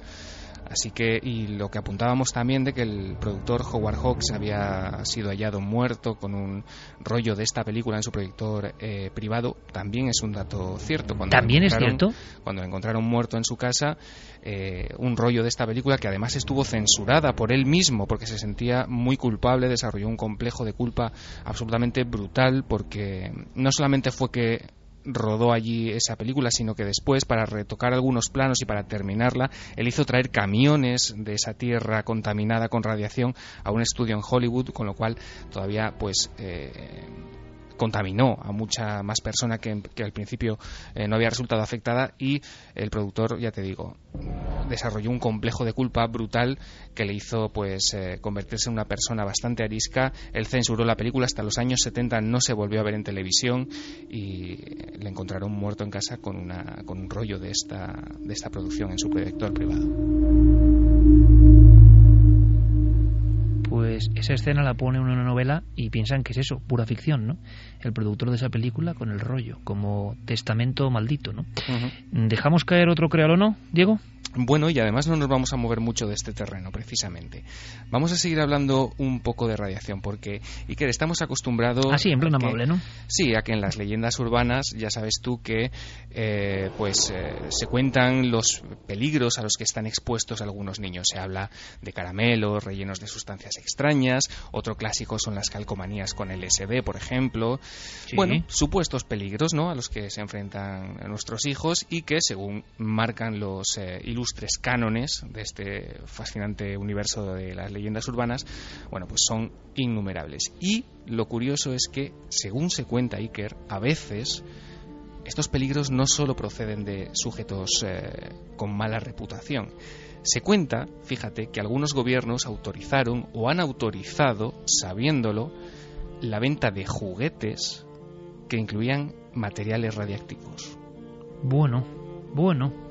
Speaker 8: Así que, y lo que apuntábamos también de que el productor Howard Hawks había sido hallado muerto con un rollo de esta película en su proyector eh, privado, también es un dato cierto.
Speaker 2: Cuando ¿También es cierto?
Speaker 8: Cuando lo encontraron muerto en su casa, eh, un rollo de esta película que además estuvo censurada por él mismo porque se sentía muy culpable, desarrolló un complejo de culpa absolutamente brutal porque no solamente fue que rodó allí esa película, sino que después, para retocar algunos planos y para terminarla, él hizo traer camiones de esa tierra contaminada con radiación a un estudio en Hollywood, con lo cual todavía, pues, eh, contaminó a mucha más persona que, al principio eh, no había resultado afectada y el productor, ya te digo, desarrolló un complejo de culpa brutal que le hizo pues eh, convertirse en una persona bastante arisca. Él censuró la película hasta los años 70, no se volvió a ver en televisión y le encontraron muerto en casa con, una, con un rollo de esta, de esta producción en su proyector privado.
Speaker 2: Pues esa escena la pone en una novela y piensan que es eso, pura ficción, ¿no? El productor de esa película con el rollo, como testamento maldito, ¿no? ¿Dejamos caer otro créalo o no, Diego?
Speaker 8: Bueno, y además no nos vamos a mover mucho de este terreno, precisamente. Vamos a seguir hablando un poco de radiación, porque, Iker, estamos acostumbrados...
Speaker 2: Ah, sí, en plan amable, ¿no?
Speaker 8: Sí, a que en las leyendas urbanas, ya sabes tú que, eh, pues, eh, se cuentan los peligros a los que están expuestos algunos niños. Se habla de caramelos rellenos de sustancias extrañas, otro clásico son las calcomanías con LSD, por ejemplo. Bueno, supuestos peligros, ¿no?, a los que se enfrentan nuestros hijos y que, según marcan los... Eh, ilustres cánones de este fascinante universo de las leyendas urbanas, bueno, pues son innumerables. Y lo curioso es que, según se cuenta Iker, a veces estos peligros no solo proceden de sujetos eh, con mala reputación. Se cuenta, fíjate, que algunos gobiernos autorizaron o han autorizado, sabiéndolo, la venta de juguetes que incluían materiales radiactivos.
Speaker 2: Bueno, bueno.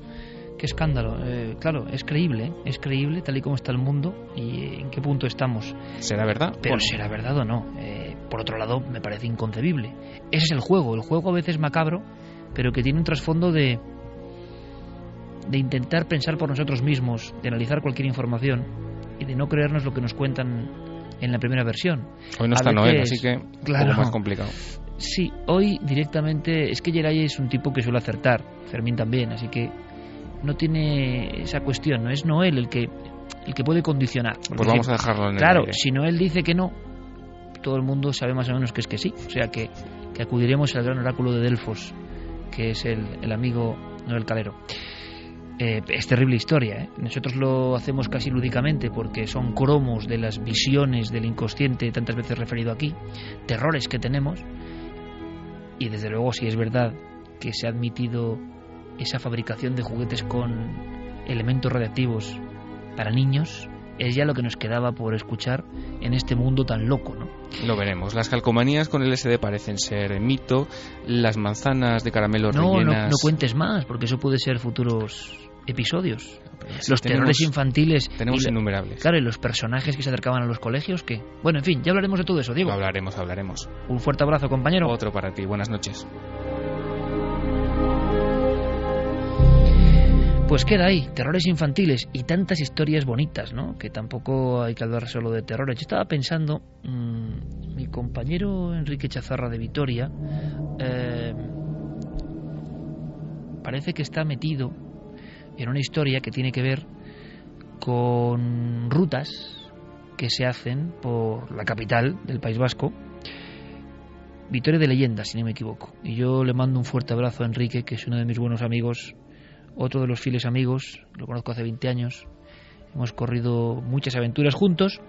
Speaker 2: Qué escándalo. Eh, claro, es creíble, es creíble tal y como está el mundo y en qué punto estamos.
Speaker 8: ¿Será verdad?
Speaker 2: Pero será verdad o no. Eh, por otro lado, me parece inconcebible. Ese es el juego. El juego a veces macabro, pero que tiene un trasfondo de de intentar pensar por nosotros mismos, de analizar cualquier información y de no creernos lo que nos cuentan en la primera versión.
Speaker 8: Hoy no está Noel, así que claro, más complicado.
Speaker 2: Sí, hoy directamente es que Geray es un tipo que suele acertar, Fermín también, así que no tiene esa cuestión, no es Noel el que el que puede condicionar.
Speaker 8: Pues vamos a dejarlo en el
Speaker 2: Claro, si no él dice que no, todo el mundo sabe más o menos que es que sí. O sea que, que acudiremos al gran oráculo de Delfos, que es el, el amigo Noel Calero. Eh, es terrible historia. ¿eh? Nosotros lo hacemos casi lúdicamente porque son cromos de las visiones del inconsciente, tantas veces referido aquí, terrores que tenemos. Y desde luego, si es verdad que se ha admitido esa fabricación de juguetes con elementos radiactivos para niños, es ya lo que nos quedaba por escuchar en este mundo tan loco, ¿no?
Speaker 8: Lo veremos. Las calcomanías con LSD parecen ser mito. Las manzanas de caramelo
Speaker 2: No, no,
Speaker 8: rellenas.
Speaker 2: no cuentes más, porque eso puede ser futuros episodios. Los
Speaker 8: tenemos-
Speaker 2: terrores infantiles.
Speaker 8: Tenemos
Speaker 2: y
Speaker 8: innumerables.
Speaker 2: Claro, y los personajes que se acercaban a los colegios, que Bueno, en fin, ya hablaremos de todo eso, Diego.
Speaker 8: Hablaremos, hablaremos.
Speaker 2: Un fuerte abrazo, compañero.
Speaker 8: Otro para ti. Buenas noches.
Speaker 2: Pues queda ahí, terrores infantiles y tantas historias bonitas, ¿no? Que tampoco hay que hablar solo de terrores. Yo estaba pensando, mm, mi compañero Enrique Chazarra de Vitoria eh, parece que está metido en una historia que tiene que ver con rutas que se hacen por la capital del País Vasco, Vitoria de Leyenda, si no me equivoco. Y yo le mando un fuerte abrazo a Enrique, que es uno de mis buenos amigos, otro de los fieles amigos, lo conozco hace 20 años, hemos corrido muchas aventuras juntos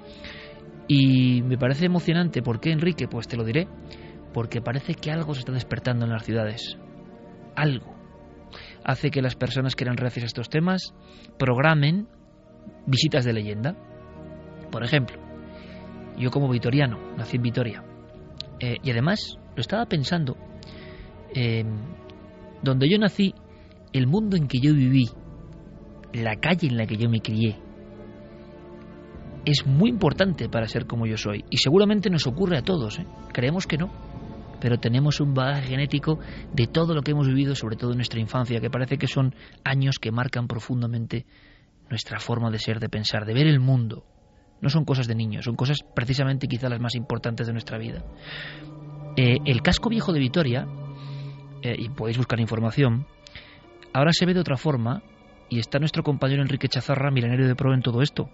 Speaker 2: y me parece emocionante. ¿Por qué, Enrique? Pues te lo diré. Porque parece que algo se está despertando en las ciudades. Algo. Hace que las personas que eran reacias a estos temas programen visitas de leyenda. Por ejemplo, yo como vitoriano, nací en Vitoria. Eh, y además, lo estaba pensando, eh, donde yo nací, el mundo en que yo viví, la calle en la que yo me crié, es muy importante para ser como yo soy. Y seguramente nos ocurre a todos. ¿eh? Creemos que no. Pero tenemos un bagaje genético de todo lo que hemos vivido, sobre todo en nuestra infancia, que parece que son años que marcan profundamente nuestra forma de ser, de pensar, de ver el mundo. No son cosas de niños, son cosas precisamente quizá las más importantes de nuestra vida. Eh, el casco viejo de Vitoria, eh, y podéis buscar información, ahora se ve de otra forma y está nuestro compañero Enrique Chazarra, milenario de pro en todo esto.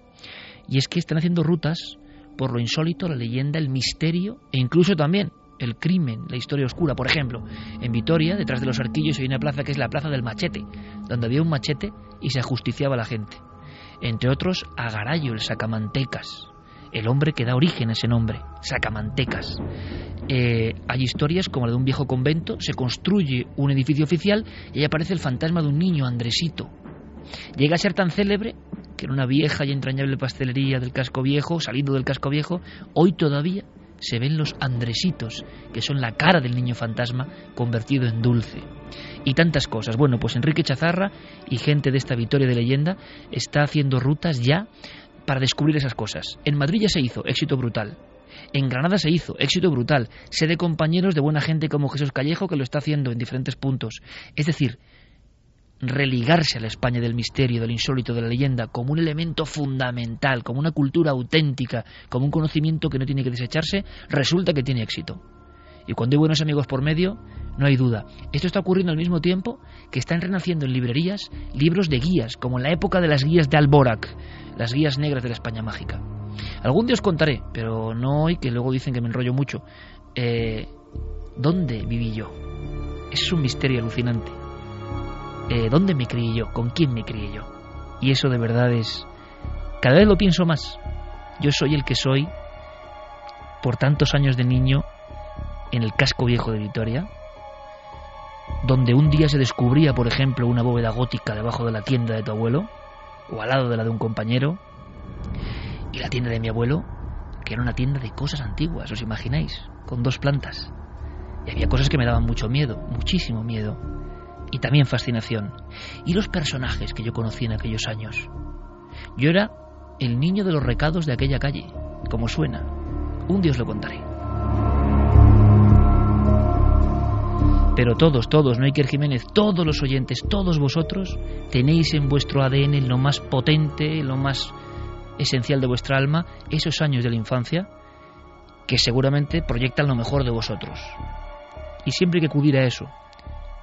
Speaker 2: Y es que están haciendo rutas por lo insólito, la leyenda, el misterio e incluso también el crimen, la historia oscura. Por ejemplo, en Vitoria, detrás de los arquillos, hay una plaza que es la Plaza del Machete, donde había un machete y se ajusticiaba a la gente. Entre otros, Agarayo, el Sacamantecas, el hombre que da origen a ese nombre, Sacamantecas. Eh, hay historias como la de un viejo convento, se construye un edificio oficial y ahí aparece el fantasma de un niño, Andresito. Llega a ser tan célebre que en una vieja y entrañable pastelería del casco viejo, saliendo del casco viejo, hoy todavía se ven los andresitos, que son la cara del niño fantasma convertido en dulce. Y tantas cosas. Bueno, pues Enrique Chazarra y gente de esta Victoria de Leyenda está haciendo rutas ya para descubrir esas cosas. En Madrid ya se hizo, éxito brutal. En Granada se hizo, éxito brutal. Sé de compañeros de buena gente como Jesús Callejo que lo está haciendo en diferentes puntos. Es decir, religarse a la España del misterio, del insólito, de la leyenda, como un elemento fundamental, como una cultura auténtica, como un conocimiento que no tiene que desecharse, resulta que tiene éxito. Y cuando hay buenos amigos por medio, no hay duda. Esto está ocurriendo al mismo tiempo que están renaciendo en librerías libros de guías, como en la época de las guías de Alborac, las guías negras de la España mágica. Algún día os contaré, pero no hoy, que luego dicen que me enrollo mucho. Eh, ¿Dónde viví yo? Es un misterio alucinante eh, ¿dónde me crié yo? ¿Con quién me crié yo? Y eso de verdad es... Cada vez lo pienso más. Yo soy el que soy por tantos años de niño en el casco viejo de Vitoria, donde un día se descubría, por ejemplo, una bóveda gótica debajo de la tienda de tu abuelo, o al lado de la de un compañero, y la tienda de mi abuelo, que era una tienda de cosas antiguas, ¿os imagináis? Con dos plantas. Y había cosas que me daban mucho miedo, muchísimo miedo y también fascinación. Y los personajes que yo conocí en aquellos años. Yo era el niño de los recados de aquella calle, como suena. Un día os lo contaré. Pero todos, todos, no Iker Jiménez, todos los oyentes, todos vosotros, tenéis en vuestro ADN lo más potente, lo más esencial de vuestra alma, esos años de la infancia, que seguramente proyectan lo mejor de vosotros. Y siempre hay que acudir a eso,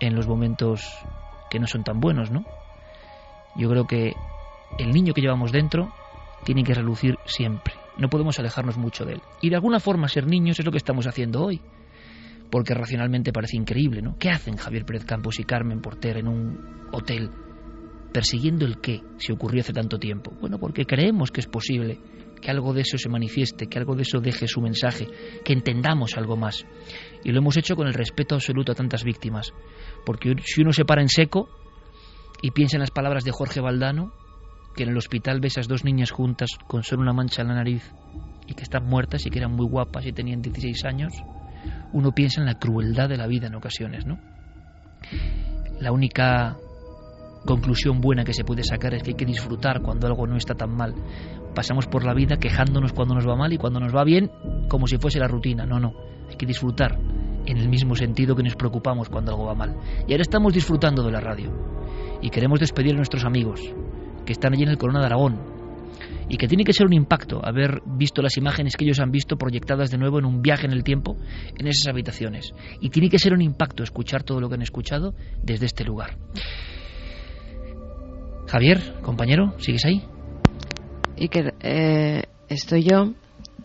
Speaker 2: en los momentos que no son tan buenos, ¿no? Yo creo que el niño que llevamos dentro tiene que relucir siempre. No podemos alejarnos mucho de él. Y de alguna forma ser niños es lo que estamos haciendo hoy. Porque racionalmente parece increíble, ¿no? ¿Qué hacen Javier Pérez Campos y Carmen Porter en un hotel persiguiendo el qué si ocurrió hace tanto tiempo? Bueno, porque creemos que es posible que algo de eso se manifieste, que algo de eso deje su mensaje, que entendamos algo más. Y lo hemos hecho con el respeto absoluto a tantas víctimas. Porque si uno se para en seco y piensa en las palabras de Jorge Valdano, que en el hospital ve esas dos niñas juntas con solo una mancha en la nariz y que están muertas y que eran muy guapas y tenían 16 años, uno piensa en la crueldad de la vida en ocasiones, ¿no? La única conclusión buena que se puede sacar es que hay que disfrutar cuando algo no está tan mal. Pasamos por la vida quejándonos cuando nos va mal y cuando nos va bien como si fuese la rutina. No, no, hay que disfrutar en el mismo sentido que nos preocupamos cuando algo va mal. Y ahora estamos disfrutando de la radio y queremos despedir a nuestros amigos que están allí en el Corona de Aragón y que tiene que ser un impacto haber visto las imágenes que ellos han visto proyectadas de nuevo en un viaje en el tiempo en esas habitaciones. Y tiene que ser un impacto escuchar todo lo que han escuchado desde este lugar. Javier, compañero, ¿sigues ahí?
Speaker 4: Que eh, estoy yo.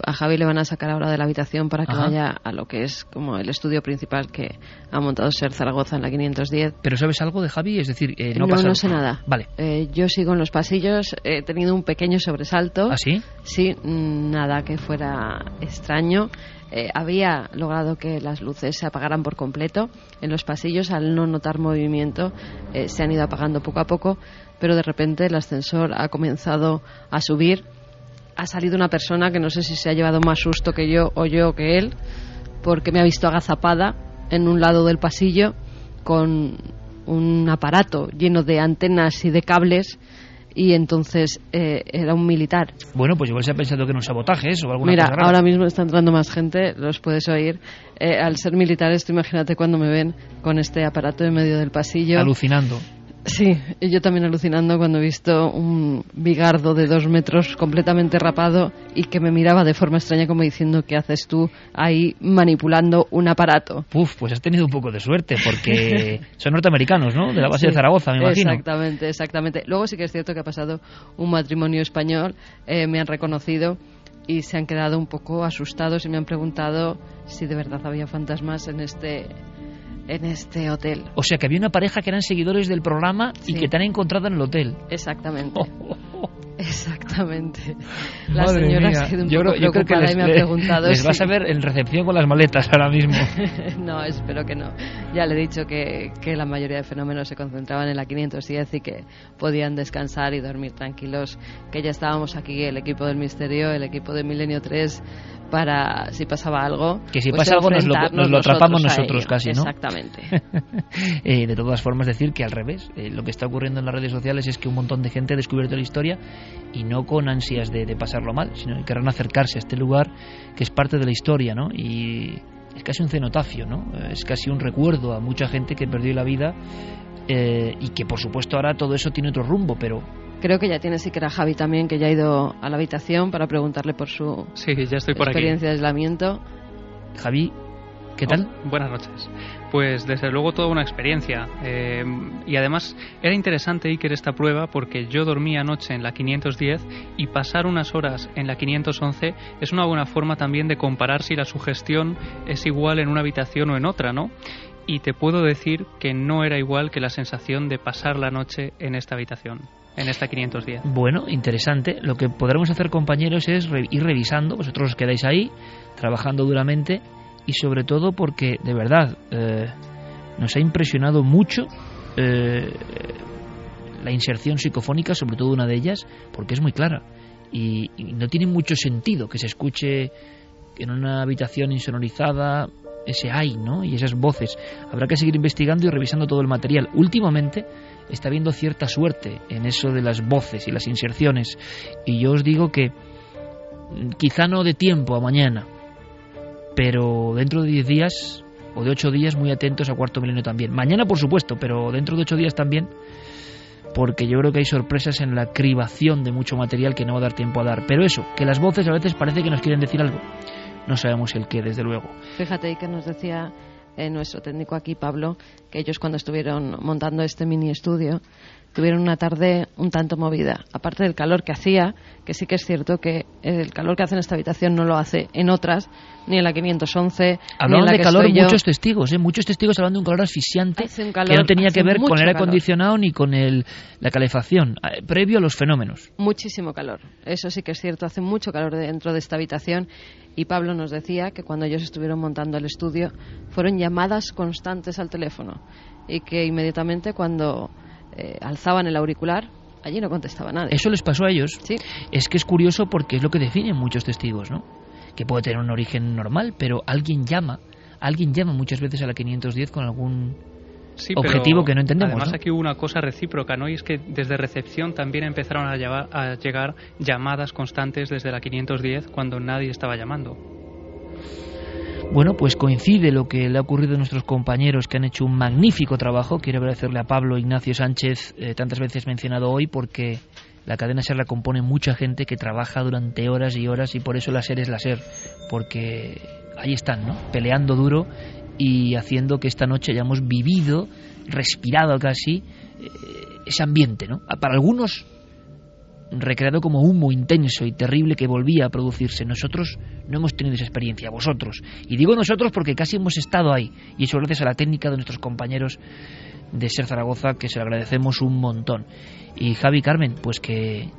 Speaker 4: A Javi le van a sacar ahora de la habitación para que
Speaker 2: Ajá.
Speaker 4: vaya a lo que es como el estudio principal que ha montado Ser Zaragoza en la 510.
Speaker 2: ¿Pero sabes algo de Javi? Es decir, eh, no,
Speaker 4: no,
Speaker 2: pasa
Speaker 4: no sé nada.
Speaker 2: Vale.
Speaker 4: Eh, yo sigo en los pasillos, he tenido un pequeño sobresalto.
Speaker 2: ¿Ah, sí?
Speaker 4: Sí, nada que fuera extraño. Eh, había logrado que las luces se apagaran por completo en los pasillos. Al no notar movimiento, eh, se han ido apagando poco a poco, pero de repente el ascensor ha comenzado a subir. Ha salido una persona que no sé si se ha llevado más susto que yo o yo que él, porque me ha visto agazapada en un lado del pasillo con un aparato lleno de antenas y de cables y entonces eh, era un militar.
Speaker 2: Bueno, pues igual se ha pensado que era un sabotaje eso o alguna
Speaker 4: Mira,
Speaker 2: cosa rara.
Speaker 4: ahora mismo está entrando más gente, los puedes oír. Eh, al ser militares, tú imagínate cuando me ven con este aparato en medio del pasillo.
Speaker 2: Alucinando.
Speaker 4: Sí, y yo también alucinando cuando he visto un bigardo de dos metros completamente rapado y que me miraba de forma extraña como diciendo ¿qué haces tú ahí manipulando un aparato?
Speaker 2: Uf, pues has tenido un poco de suerte porque <laughs> son norteamericanos, ¿no? De la base
Speaker 4: Sí,
Speaker 2: de Zaragoza, me imagino.
Speaker 4: Exactamente, exactamente. Luego sí que es cierto que ha pasado un matrimonio español, eh, me han reconocido y se han quedado un poco asustados y me han preguntado si de verdad había fantasmas en este en este hotel.
Speaker 2: O sea, que había una pareja que eran seguidores del programa y que te han encontrado en el hotel.
Speaker 4: Exactamente.
Speaker 2: Oh, <laughs>
Speaker 4: Exactamente. La
Speaker 2: Madre
Speaker 4: señora
Speaker 2: mía.
Speaker 4: ha sido un
Speaker 2: yo
Speaker 4: poco
Speaker 2: creo, yo creo que les,
Speaker 4: y me ha preguntado
Speaker 2: les
Speaker 4: si...
Speaker 2: vas a ver en recepción con las maletas ahora mismo. <laughs>
Speaker 4: no, espero que no. Ya le he dicho que, que la mayoría de fenómenos se concentraban en la 510 y que podían descansar y dormir tranquilos, que ya estábamos aquí, el equipo del Misterio, el equipo de Milenio 3, para si pasaba algo.
Speaker 2: Que si
Speaker 4: pues
Speaker 2: pasa algo nos lo-
Speaker 4: enfrentarnos
Speaker 2: nos lo atrapamos nosotros casi, ¿no?
Speaker 4: Exactamente. <laughs>
Speaker 2: Eh, de todas formas, decir que al revés, eh, lo que está ocurriendo en las redes sociales es que un montón de gente ha descubierto la historia y no con ansias de, de pasarlo mal, sino que querrán acercarse a este lugar que es parte de la historia, ¿no? Y es casi un cenotafio, ¿no? Es casi un recuerdo a mucha gente que perdió la vida eh, y que, por supuesto, ahora todo eso tiene otro rumbo, pero
Speaker 4: Creo que ya tiene siquiera Javi también, que ya ha ido a la habitación para preguntarle por su
Speaker 3: Sí, ya estoy por aquí.
Speaker 4: experiencia de aislamiento.
Speaker 2: Javi, ¿qué tal?
Speaker 3: Oh, buenas noches. Pues desde luego toda una experiencia. Eh, y además era interesante Iker esta prueba porque yo dormí anoche en la 510 y pasar unas horas en la 511 es una buena forma también de comparar si la sugestión es igual en una habitación o en otra, ¿no? Y te puedo decir que no era igual que la sensación de pasar la noche en esta habitación, en esta 510.
Speaker 2: Bueno, interesante. Lo que podremos hacer, compañeros, es re- ir revisando. Vosotros os quedáis ahí, trabajando duramente y sobre todo porque, de verdad, eh, nos ha impresionado mucho eh, la inserción psicofónica, sobre todo una de ellas, porque es muy clara. Y, y no tiene mucho sentido que se escuche en una habitación insonorizada ese ay, ¿no? Y esas voces. Habrá que seguir investigando y revisando todo el material. Últimamente está habiendo cierta suerte en eso de las voces y las inserciones. Y yo os digo que mm, quizá no de tiempo a mañana, pero dentro de 10 días o de 8 días muy atentos a Cuarto Milenio también. Mañana por supuesto, pero dentro de 8 días también, porque yo creo que hay sorpresas en la cribación de mucho material que no va a dar tiempo a dar. Pero eso, que las voces a veces parece que nos quieren decir algo. No sabemos el qué, desde luego.
Speaker 4: Fíjate que nos decía eh, nuestro técnico aquí, Pablo, que ellos cuando estuvieron montando este mini estudio tuvieron una tarde un tanto movida. Aparte del calor que hacía, que sí que es cierto que el calor que hace en esta habitación no lo hace en otras, ni en la 511.
Speaker 2: Hablaban
Speaker 4: ni en la
Speaker 2: de
Speaker 4: que
Speaker 2: calor
Speaker 4: estoy yo.
Speaker 2: muchos testigos, ¿eh? muchos testigos hablando de un calor asfixiante
Speaker 4: un calor-
Speaker 2: que no tenía que ver con el aire
Speaker 4: calor.
Speaker 2: acondicionado ni con el, la calefacción, eh, previo a los fenómenos.
Speaker 4: Muchísimo calor. Eso sí que es cierto. Hace mucho calor dentro de esta habitación. Y Pablo nos decía que cuando ellos estuvieron montando el estudio fueron llamadas constantes al teléfono. Y que inmediatamente cuando eh, alzaban el auricular, allí no contestaba nadie.
Speaker 2: Eso les pasó a ellos.
Speaker 4: Sí.
Speaker 2: Es que es curioso porque es lo que definen muchos testigos, ¿no? Que puede tener un origen normal, pero alguien llama, alguien llama muchas veces a la 510 con algún
Speaker 3: Sí, pero
Speaker 2: objetivo que no entendemos.
Speaker 3: Además,
Speaker 2: ¿no?
Speaker 3: aquí hubo una cosa recíproca, ¿no? Y es que desde recepción también empezaron a, llevar- a llegar llamadas constantes desde la 510 cuando nadie estaba llamando.
Speaker 2: Bueno, pues coincide lo que le ha ocurrido a nuestros compañeros que han hecho un magnífico trabajo. Quiero agradecerle a Pablo Ignacio Sánchez, eh, tantas veces mencionado hoy, porque la cadena SER la compone mucha gente que trabaja durante horas y horas y por eso la SER es la SER, porque ahí están, ¿no? Peleando duro y haciendo que esta noche hayamos vivido, respirado casi, eh, ese ambiente, ¿no? Para algunos recreado como humo intenso y terrible que volvía a producirse. Nosotros no hemos tenido esa experiencia, vosotros. Y digo nosotros porque casi hemos estado ahí. Y eso gracias a la técnica de nuestros compañeros de Ser Zaragoza, que se lo agradecemos un montón. Y Javi Carmen, pues que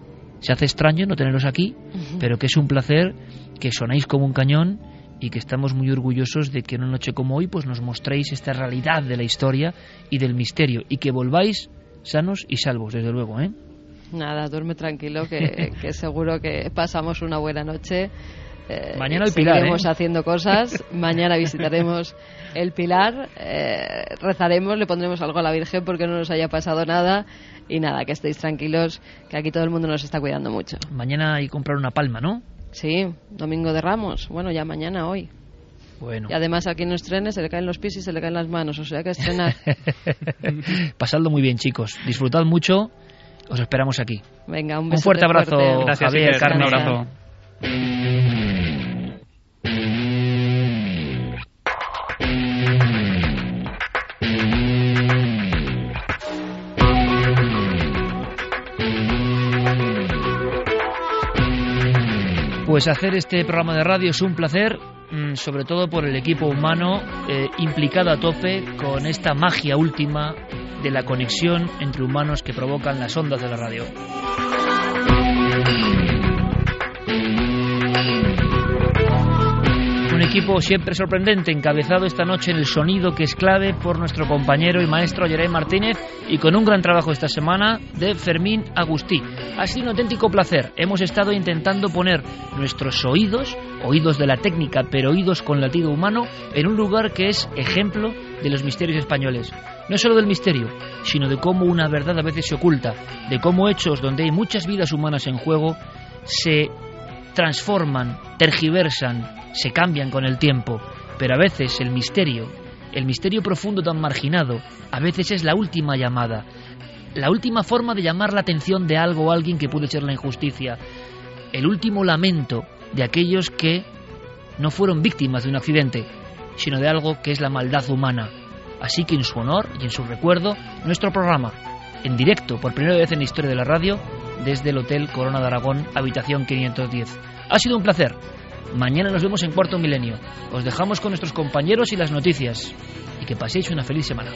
Speaker 2: se hace extraño no teneros aquí, pero que es un placer, que sonáis como un cañón y que estamos muy orgullosos de que en una noche como hoy pues nos mostréis esta realidad de la historia y del misterio y que volváis sanos y salvos, desde luego, ¿eh?
Speaker 4: Nada, duerme tranquilo, que, <laughs> que seguro que pasamos una buena noche. Eh,
Speaker 2: Mañana el Pilar,
Speaker 4: seguiremos
Speaker 2: ¿eh?
Speaker 4: haciendo cosas. <laughs> Mañana visitaremos el Pilar. eh, rezaremos, le pondremos algo a la Virgen porque no nos haya pasado nada. Y nada, que estéis tranquilos, que aquí todo el mundo nos está cuidando mucho.
Speaker 2: Mañana hay que comprar una palma, ¿no?
Speaker 4: Sí, domingo de Ramos. Bueno, ya mañana, hoy.
Speaker 2: Bueno.
Speaker 4: Y además aquí en los trenes se le caen los pies y se le caen las manos. O sea que estrenar. <laughs>
Speaker 2: Pasadlo muy bien, chicos. Disfrutad mucho. Os esperamos aquí.
Speaker 4: Venga, un
Speaker 2: Un fuerte abrazo,
Speaker 3: Gracias,
Speaker 2: Javier. Carmen.
Speaker 3: Un abrazo.
Speaker 2: Pues hacer este programa de radio es un placer, mm, sobre todo por el equipo humano eh, implicado a tope con esta magia última de la conexión entre humanos que provocan las ondas de la radio. Equipo siempre sorprendente, encabezado esta noche en el sonido que es clave por nuestro compañero y maestro Yeray Martínez y con un gran trabajo esta semana de Fermín Agustí. Ha sido un auténtico placer. Hemos estado intentando poner nuestros oídos, oídos de la técnica, pero oídos con latido humano, en un lugar que es ejemplo de los misterios españoles. No solo del misterio, sino de cómo una verdad a veces se oculta, de cómo hechos donde hay muchas vidas humanas en juego se transforman, tergiversan, se cambian con el tiempo, pero a veces el misterio, el misterio profundo tan marginado, a veces es la última llamada, la última forma de llamar la atención de algo o alguien que puede ser la injusticia, el último lamento de aquellos que no fueron víctimas de un accidente, sino de algo que es la maldad humana. Así que en su honor y en su recuerdo, nuestro programa, en directo, por primera vez en la historia de la radio, desde el Hotel Corona de Aragón, habitación 510. Ha sido un placer. Mañana nos vemos en Cuarto Milenio. Os dejamos con nuestros compañeros y las noticias. Y que paséis una feliz semana.